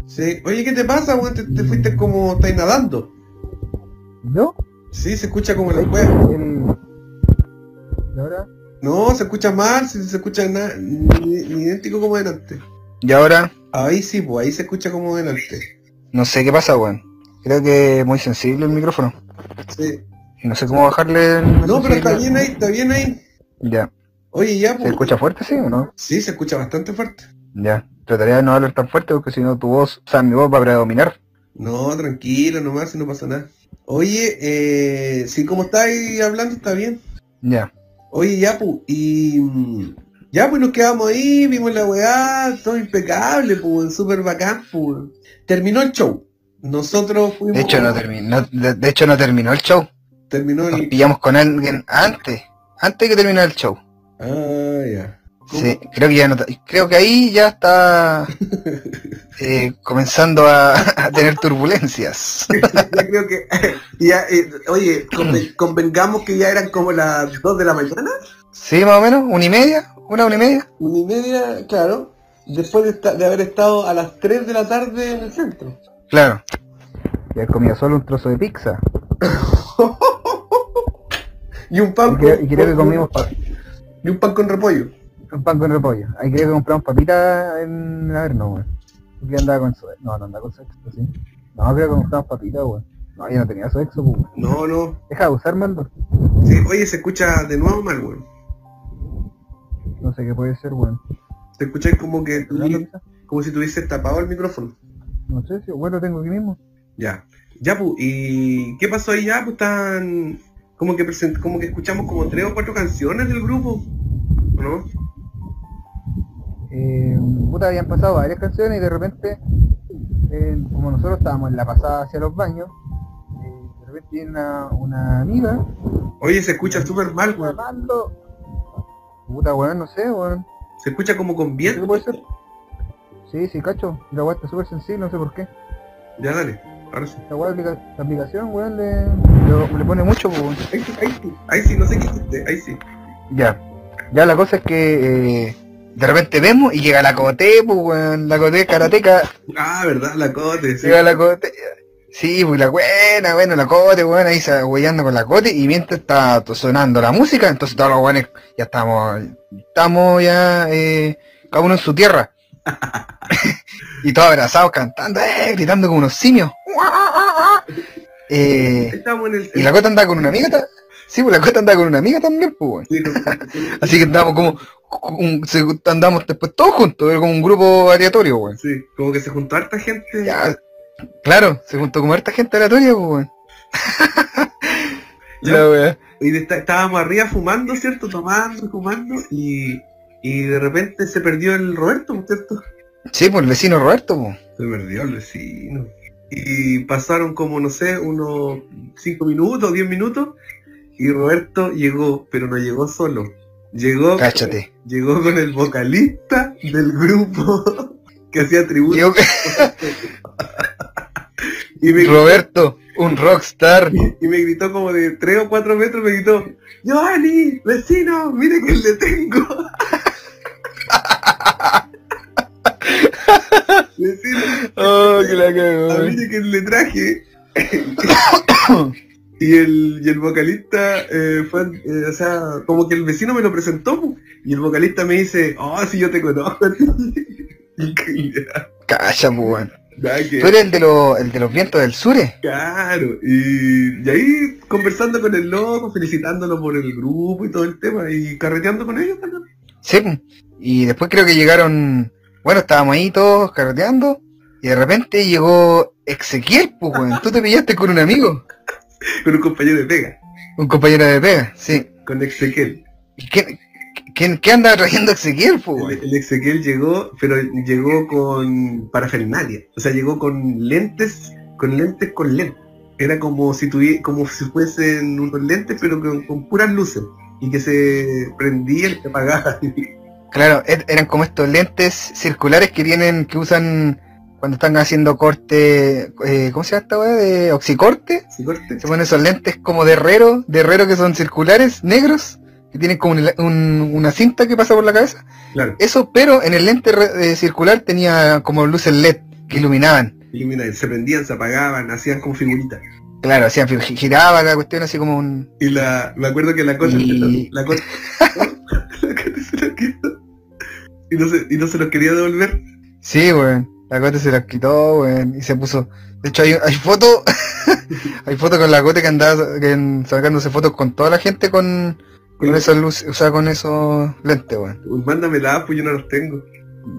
Sí. Oye, ¿qué te pasa, weón? Te, te fuiste como estáis nadando. ¿Yo? Sí, se escucha como la El... wea. ¿Y ahora? No, se escucha mal, si se escucha na- ni, ni idéntico como delante. Y ahora, Ahí sí, pues ahí se escucha como delante. no sé qué pasa, weón. Creo que es muy sensible el micrófono. Sí. Y no sé cómo bajarle el... No, pero está bien ahí, está bien ahí. Ya. Oye, ya, ¿Se pues. escucha fuerte, sí o no? Sí, se escucha bastante fuerte. Ya. Trataría de no hablar tan fuerte porque si no tu voz, o sea, mi voz va a predominar. No, tranquilo nomás, si no pasa nada. Oye, eh, sí, como estáis hablando, está bien. Ya. Oye, ya, pues, y... Ya, pues nos quedamos ahí, vimos la weá, todo impecable, pues, súper bacán, pues. Terminó el show. Nosotros fuimos... De hecho no terminó, de, de hecho no terminó el show. Terminó Nos el... pillamos con alguien antes, antes que terminara el show. Ah, ya. Sí, creo que ya no, creo que ahí ya está [laughs] eh, comenzando a, a tener turbulencias. [laughs] Ya creo que... [laughs] ya, eh, oye, conven- [clears throat] convengamos que ya eran como las 2 de la mañana. Sí, más o menos, una y media, una, una y media. Una y media, claro. Después de, esta- de haber estado a las 3 de la tarde en el centro. Claro. Y él comía solo un trozo de pizza. y un pan Y creo, con, y creo que comimos pa- y un pan con repollo. Un pan con repollo. Ahí creo que compramos papitas en... A ver, no, weón. ¿Qué andaba con su... No, no andaba con sexo, sí. No, creo que compramos papitas, weón. No, yo no tenía pues, weón. No, no. Deja de usar, Mando. Sí, oye, se escucha de nuevo mal, weón. No sé qué puede ser, weón. Se escucha como que como si tuviese tapado el micrófono. No sé si, bueno, tengo aquí mismo. Ya. Ya, pues, ¿y qué pasó ahí ya? Pues están... Como que present... como que escuchamos como tres o cuatro canciones del grupo. ¿o ¿No? Eh, puta, habían pasado varias canciones y de repente, eh, como nosotros estábamos en la pasada hacia los baños, eh, de repente viene una, una amiga Oye, se escucha súper mal, weón. Puta, weón, no sé, weón. Se escucha como con ¿Qué viento. puede ser? Sí, sí, cacho. La weá está súper sensible, no sé por qué. Ya, dale. Ahora sí. La weá, la aplicación, weón, le, le, le pone mucho, weón. Ahí sí, ahí sí. Ahí sí, no sé qué hiciste. Ahí sí. Ya. Ya la cosa es que eh, de repente vemos y llega la cote, pues, weón, la cote karateca Ah, ¿verdad? La cote, sí. Llega la cote. Sí, pues la buena, bueno, la cote, bueno, ahí se huellando con la cote y mientras está sonando la música, entonces todos los buenos ya estamos, estamos ya, eh, cada uno en su tierra. [laughs] [laughs] y todos abrazados cantando, eh, gritando como unos simios. [laughs] Eh, estamos en el... y la cote andaba con una amiga, sí, pues la cote andaba con una amiga también, pues, weón. Así que andamos como, se- andamos después todos juntos, era como un grupo aleatorio, weón. sí, como que se juntó harta gente. Ya, claro, se juntó como harta gente aleatoria, pues, weón. La wea. Y estábamos arriba fumando, ¿cierto? Tomando, fumando. Y, y de repente se perdió el Roberto, ¿cierto? Sí, pues el vecino Roberto, pues. Se perdió el vecino. Y pasaron como, no sé, unos 5 minutos, 10 minutos. Y Roberto llegó, pero no llegó solo. Llegó, Cáchate. llegó con el vocalista del grupo [laughs] que hacía tributo. Llegó Y me, Roberto, un rockstar. y me gritó como de 3 o 4 metros, me gritó, Giovanni, vecino, mire que le tengo. [laughs] vecino, Oh, que la cagó. mire que le traje. [coughs] y, el, y el vocalista eh, fue, eh, o sea, como que el vecino me lo presentó y el vocalista me dice, oh, si yo te conozco. [laughs] Cacha, pues, que- Tú eres el de, los, el de los vientos del sur, eh? Claro, y, y ahí conversando con el loco, felicitándolo por el grupo y todo el tema, y carreteando con ellos también. Sí. Y después creo que llegaron, bueno, estábamos ahí todos carreteando, y de repente llegó Ezequiel, pues, weón. Tú te pillaste con un amigo, [laughs] Con un compañero de pega, un compañero de pega, sí. con Ezequiel. ¿Y qué, qué, qué anda trayendo Ezequiel, pues, El, el Ezequiel llegó, pero llegó con parafernalia. O sea, llegó con lentes, con lentes con lentes. Era como si tuviera, como si fuesen unos lentes, pero con, con puras luces. Y que se prendían y se apagaban. [laughs] Claro, er- eran como estos lentes circulares que tienen, que usan cuando están haciendo corte, eh, ¿cómo se llama esta weá? De oxicorte. ¿Sí, corte? Se ponen esos lentes como de herrero, de herrero que son circulares, negros, que tienen como un- un- una cinta que pasa por la cabeza. Claro, Eso, pero en el lente eh, circular tenía como luces LED que iluminaban. ilumina, se prendían, se apagaban, hacían como figuritas. Claro, hacían, gi- giraba la cuestión así como un... Y la, me acuerdo que la cosa Y- la cosa, [laughs] la cosa se la quitó. Y no se, y no se los quería devolver. Sí, weón. La Cote se las quitó, weón. Y se puso. De hecho, hay, hay fotos. [laughs] hay fotos con la Cote que andaba que sacándose fotos con toda la gente con, con esas luces, o sea, con esos lentes, weón. Uy, mándamela, pues yo no los tengo.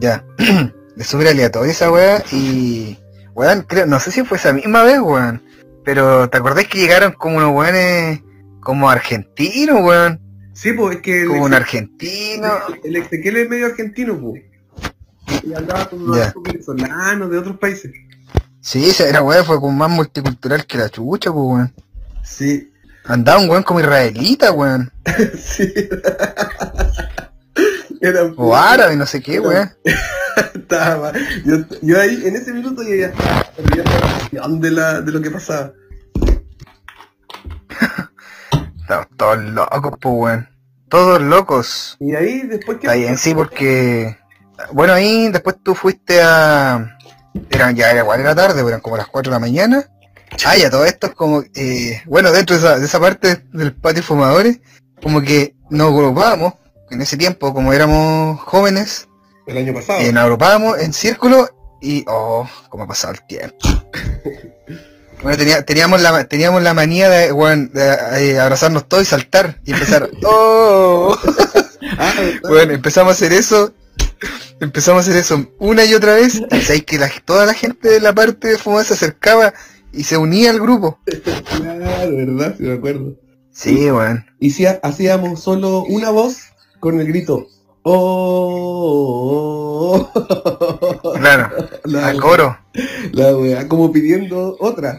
Ya. [clears throat] Es súper aleatoria esa weá. Y. Weón, creo, no sé si fue esa misma vez, weón. Pero, ¿te acordás que llegaron como unos weones como argentinos, weón? Sí, pues es que Como un argentino. el Ezequiel es medio argentino, pues. Y andaba con unos Ya. venezolanos de otros países. Sí, esa era weá, fue como más multicultural que la chucha, pues, weón. Sí, Andaba un weón como israelita, weón. [laughs] sí. [laughs] Era O árabe, no sé qué, weón. [laughs] estaba, yo, yo ahí, en ese minuto estaba olvidando la de, la, de lo que pasaba. Estamos todos locos, pues, weón. Todos locos. Y ahí después que... Está bien, sí, porque... Bueno, ahí después tú fuiste a... Eran ya, era igual era tarde, eran como las 4 de la mañana. Ah, ya, todo esto es como... eh, bueno, dentro de esa, de esa parte del patio fumadores, como que nos agrupábamos, en ese tiempo, como éramos jóvenes, El año pasado. eh, nos agrupábamos en círculo y... Oh, cómo ha pasado el tiempo. [laughs] Bueno, tenía- teníamos, la, teníamos la manía de, weón, de, eh, abrazarnos todos y saltar y empezar... [laughs] ¡Oh! Ah. [laughs] Bueno, empezamos a hacer eso. Empezamos a hacer eso una y otra vez. Y sabéis que la- toda la gente de la parte de fumar se acercaba y se unía al grupo. [laughs] Claro, ¿verdad? Sí, me acuerdo. Sí, weón. Y si ha- hacíamos solo una voz con el grito. Oh, oh, oh". [laughs] Claro, La, al coro. la weá, como pidiendo otra.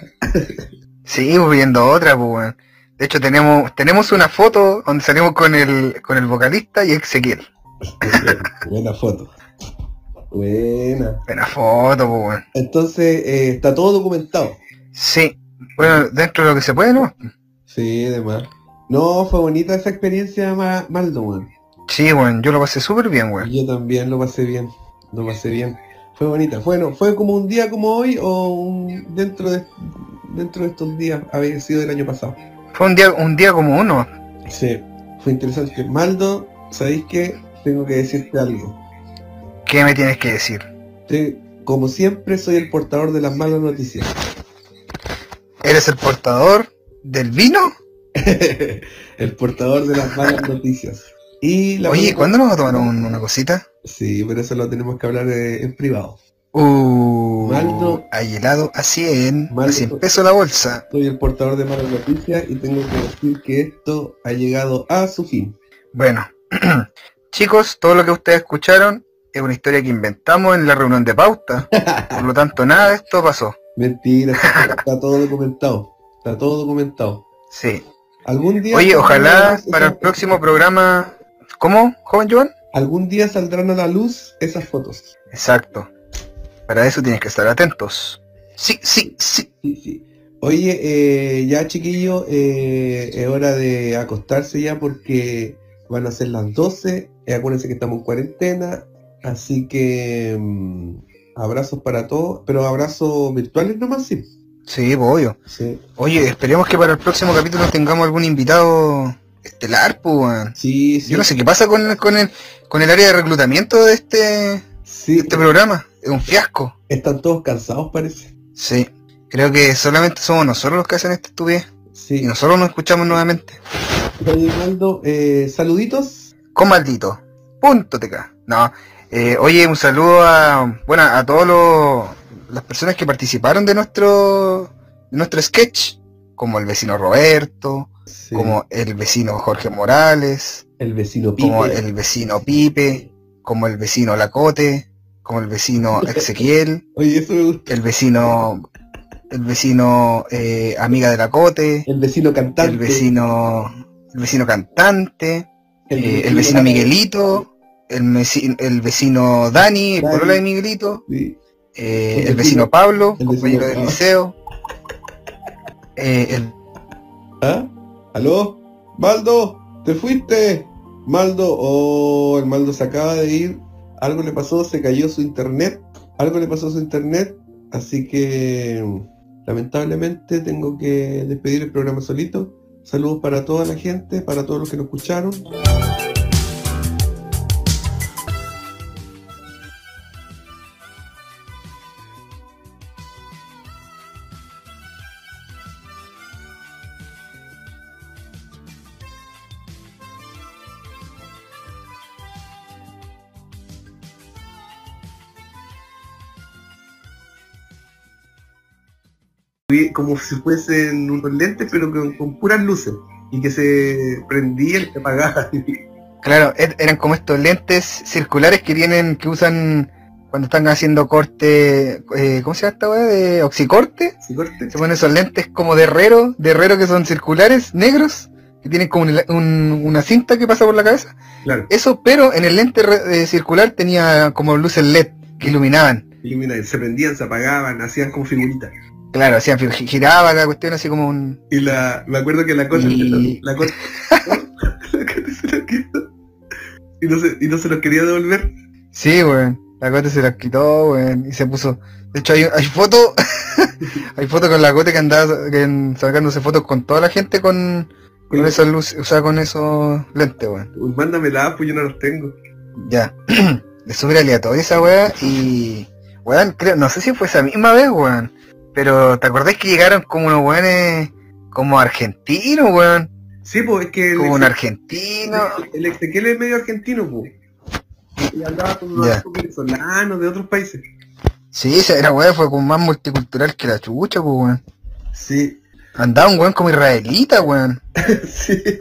Sí, pues, viendo otra, pues, weón. De hecho, tenemos, tenemos una foto donde salimos con el, con el vocalista y Ezequiel. Buena foto. Buena. Buena foto, pues, weón. Entonces, eh, está todo documentado. Sí. Bueno, dentro de lo que se puede, ¿no? Sí, además. No, fue bonita esa experiencia, Ma- Maldo, weón. Sí, weón, yo lo pasé súper bien, weón. Yo también lo pasé bien. Lo pasé bien. Fue bonita. Bueno, fue como un día como hoy o un- dentro de dentro de estos días había sido el año pasado. Fue un día, un día como uno. Sí, fue interesante. Maldo, ¿sabéis qué? Tengo que decirte algo. ¿Qué me tienes que decir? Sí, como siempre soy el portador de las malas noticias. ¿Eres el portador del vino? [laughs] el portador de las malas noticias. Y la Oye, ¿cuándo nos vamos a tomar un- una cosita? Sí, pero eso lo tenemos que hablar eh, en privado. Uh, Maldo. hay helado a 100, Maldo. a 100 pesos la bolsa. Soy el portador de malas noticias y tengo que decir que esto ha llegado a su fin. Bueno, [clears throat] chicos, todo lo que ustedes escucharon es una historia que inventamos en la reunión de pauta. Por lo tanto, nada de esto pasó. Mentira, está, está todo documentado. Está todo documentado. Sí. Algún día Oye, ojalá para el próximo programa... ¿Cómo, joven Joan? Algún día saldrán a la luz esas fotos. Exacto. Para eso tienes que estar atentos. Sí, sí, sí. Sí, sí. Oye, eh, ya chiquillo, eh, es hora de acostarse ya porque van a ser las 12. Eh, acuérdense que estamos en cuarentena. Así que mm, abrazos para todos, pero abrazos virtuales nomás, sí. Sí, pues, obvio. Sí, Oye, esperemos que para el próximo capítulo tengamos algún invitado estelar, pues, sí, sí. Yo no sé qué pasa con, con, el, con el área de reclutamiento de este, de Sí, este programa. Es un fiasco. están todos cansados parece. Sí. Creo que solamente somos nosotros los que hacen esta estupidez. Y Sí. nosotros nos escuchamos nuevamente. Naldo, eh, saluditos. Con maldito. Punto TK. No. Eh, oye, un saludo a, bueno, a todos los, las personas que participaron de nuestro, de nuestro sketch. Como el vecino Roberto, Sí, como el vecino Jorge Morales, el vecino Pipe. como el vecino Pipe, como el vecino Lacote, como el vecino [laughs] Ezequiel, Oye, eso me gusta. el vecino el vecino eh, amiga de la Cote, el vecino cantante, el vecino, el vecino cantante, el, vecino, Miguelito, el vecino, el vecino Dani, el Dani. de Miguelito, el, vecino, Pablo, el compañero del liceo, el... ¿Ah? ¿Aló? Maldo, te fuiste. Maldo, oh, el Maldo se acaba de ir. Algo le pasó, se cayó su internet. Algo le pasó a su internet. Así que lamentablemente tengo que despedir el programa solito. Saludos para toda la gente, para todos los que nos escucharon. Como si fuesen unos lentes, pero con, puras luces, y que se prendían y se apagaban. Claro, er, eran como estos lentes circulares que tienen, que usan cuando están haciendo corte, eh, ¿cómo se llama esta weá? De oxicorte. Se ponen esos lentes como de herrero, de herrero que son circulares, negros, que tienen como una cinta que pasa por la cabeza. Claro. Eso, pero en el lente eh, circular tenía como luces LED que iluminaban. Iluminaban, se prendían, se apagaban, hacían como figuritas. Claro, hacían giraba la cuestión así como un. Y la, me acuerdo que la cosa, y... la, cosa, la cosa se la quitó. Y no, se, y no se los quería devolver. Sí, weón. La Cote se las quitó, weón. Y se puso. De hecho hay, hay fotos. [laughs] hay fotos con la Cote que andaba que, sacándose fotos con toda la gente con, con esas luces, o sea con esos lentes, weón. Uy, mándamela, pues yo no los tengo. Ya. [clears throat] Es súper aleatoria esa weá y. Weón, creo, no sé si fue esa misma vez, weón. Pero, ¿te acordás que llegaron como unos weones como argentinos, weón? Sí, pues es que... Como un argentino. El, Ezequiel es medio argentino, pues. Y andaba con unos venezolanos de otros países. Sí, esa era weón, fue como más multicultural que la chucha, pues weón. Sí. Andaba un weón como israelita, weón. [laughs] sí. [laughs]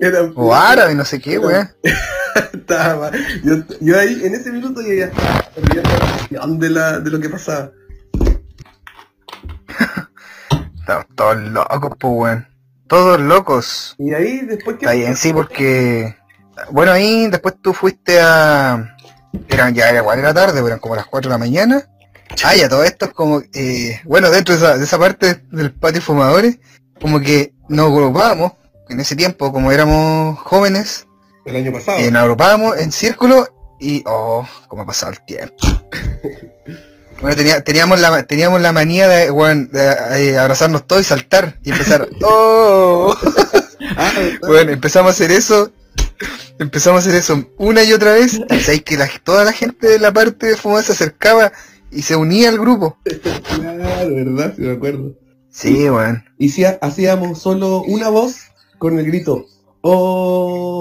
Era o árabe, no sé qué, weón. [laughs] estaba, yo, yo, ahí, en ese minuto yo ya estaba de, la, de lo que pasaba. [laughs] Estamos todos locos, pues, weón. Todos locos. Y ahí después que... Ahí en sí, porque... Bueno, ahí después tú fuiste a... Eran ya era igual era tarde, eran como las 4 de la mañana. Ah, ya todo esto es como... Eh, bueno, dentro de esa, de esa parte del patio fumadores, como que nos agrupábamos, en ese tiempo, como éramos jóvenes, el año pasado. Y nos agrupábamos en círculo y, oh, cómo ha pasado el tiempo. [laughs] bueno, teníamos, la, teníamos la manía de, bueno, eh, abrazarnos todos y saltar y empezar, [laughs] oh. Ah, bueno, empezamos a hacer eso empezamos a hacer eso una y otra vez y que toda la gente de la parte de fumar se acercaba y se unía al grupo claro verdad sí me acuerdo sí bueno y si hacíamos solo una voz con el grito Oh,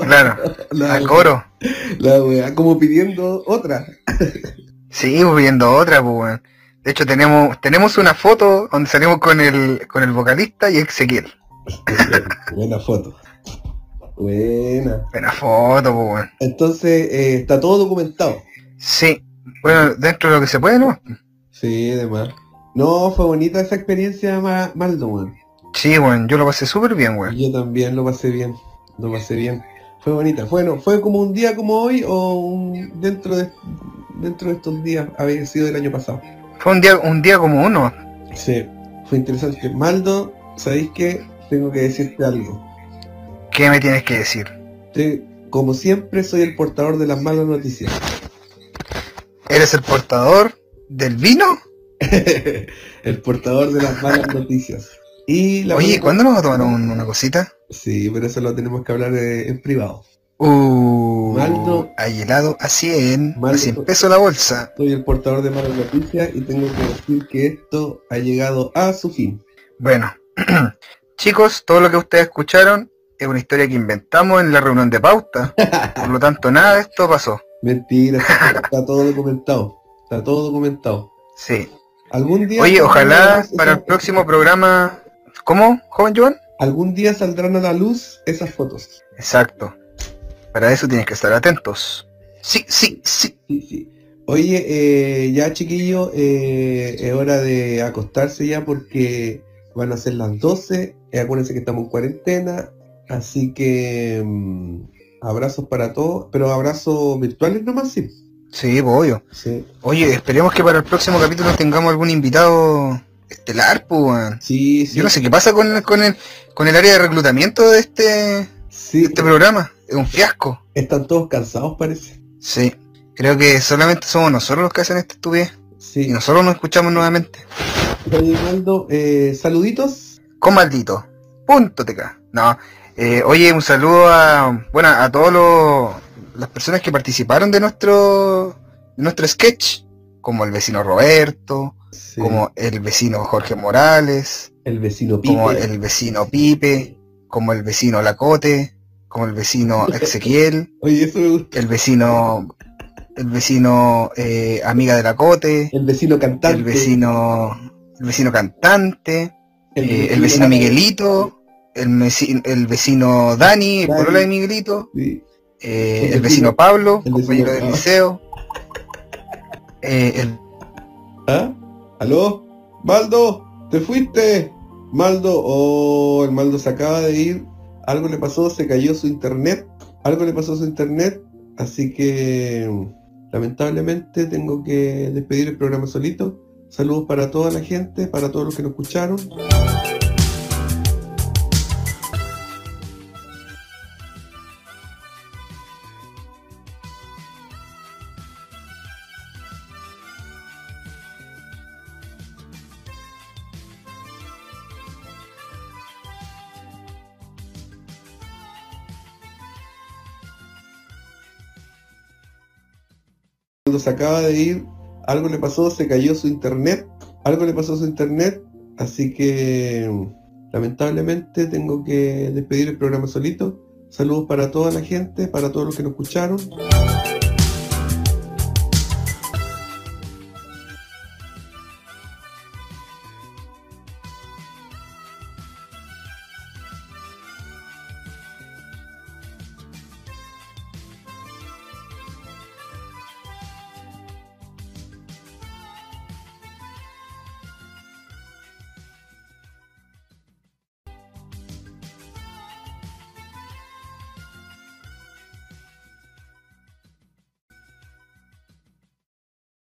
claro, [laughs] al coro. La weá, como pidiendo otra. [laughs] sí, pues, pidiendo otra, pues De hecho tenemos, tenemos una foto donde salimos con el, con el vocalista y Ezequiel. Buena foto. Buena. Buena foto, pues Entonces, eh, está todo documentado. Sí. Bueno, dentro de lo que se puede, ¿no? Sí, además. No, fue bonita esa experiencia, Maldo, weón. Sí, bueno, yo lo pasé súper bien, weón. Yo también lo pasé bien, lo pasé bien. Fue bonita. Bueno, fue como un día como hoy o dentro de dentro de estos días había sido el año pasado. Fue un día un día como uno. Sí, fue interesante. Maldo, ¿sabéis qué? Tengo que decirte algo. ¿Qué me tienes que decir? como siempre, soy el portador de las malas noticias. ¿Eres el portador del vino? [laughs] el portador de las malas noticias. Y Oye, ¿cuándo nos va a tomar una cosita? Sí, pero eso lo tenemos que hablar eh, en privado. Uh, Maldo, hay helado a 100, a 100 pesos la bolsa. Soy el portador de malas noticias y tengo que decir que esto ha llegado a su fin. Bueno, [clears throat] chicos, todo lo que ustedes escucharon es una historia que inventamos en la reunión de pauta. Por lo tanto, nada de esto pasó. [laughs] Mentira, está todo documentado. Está todo documentado. Sí. Algún día. Oye, ojalá para el próximo programa ¿Cómo, joven Joan? Algún día saldrán a la luz esas fotos. Exacto. Para eso tienes que estar atentos. Sí, sí, sí. sí, sí. Oye, eh, ya chiquillos, eh, es hora de acostarse ya porque van a ser las 12. Eh, acuérdense que estamos en cuarentena, así que mm, abrazos para todos, pero abrazos virtuales nomás, sí. Sí, obvio. Sí, Oye, esperemos que para el próximo capítulo tengamos algún invitado estelar, pues, sí, sí. Yo no sé qué pasa con, el- con, el, con el área de reclutamiento de este, de Sí, este programa. Es un fiasco. están todos cansados parece. Sí. Creo que solamente somos nosotros los que hacen esta estupidez. Sí. Y nosotros nos escuchamos nuevamente. Oye, Naldo, eh, saluditos. Con maldito. Punto TK. No. eh, oye, un saludo a, bueno, a todos los, las personas que participaron de nuestro, de nuestro sketch. Como el vecino Roberto, Sí. como el vecino Jorge Morales, el vecino Pipe. como el vecino Pipe, como el vecino Lacote, como el vecino [laughs] Ezequiel, Oye, eso me gusta. el vecino, el vecino eh, amiga de Lacote, El vecino cantante. el vecino, el vecino cantante, eh, el vecino Miguelito, el, veci- el vecino Dani, el polola de Miguelito, Sí. eh, El el vecino- vecino Pablo, el compañero vecino del liceo, eh, el ¿Ah? ¿Aló? Maldo, te fuiste. Maldo, oh, el Maldo se acaba de ir. Algo le pasó, se cayó su internet. Algo le pasó a su internet. Así que lamentablemente tengo que despedir el programa solito. Saludos para toda la gente, para todos los que nos escucharon. Maldo se acaba de ir. Algo le pasó, se cayó su internet. Algo le pasó su internet. Así que lamentablemente tengo que despedir el programa solito. Saludos para toda la gente, para todos los que nos escucharon.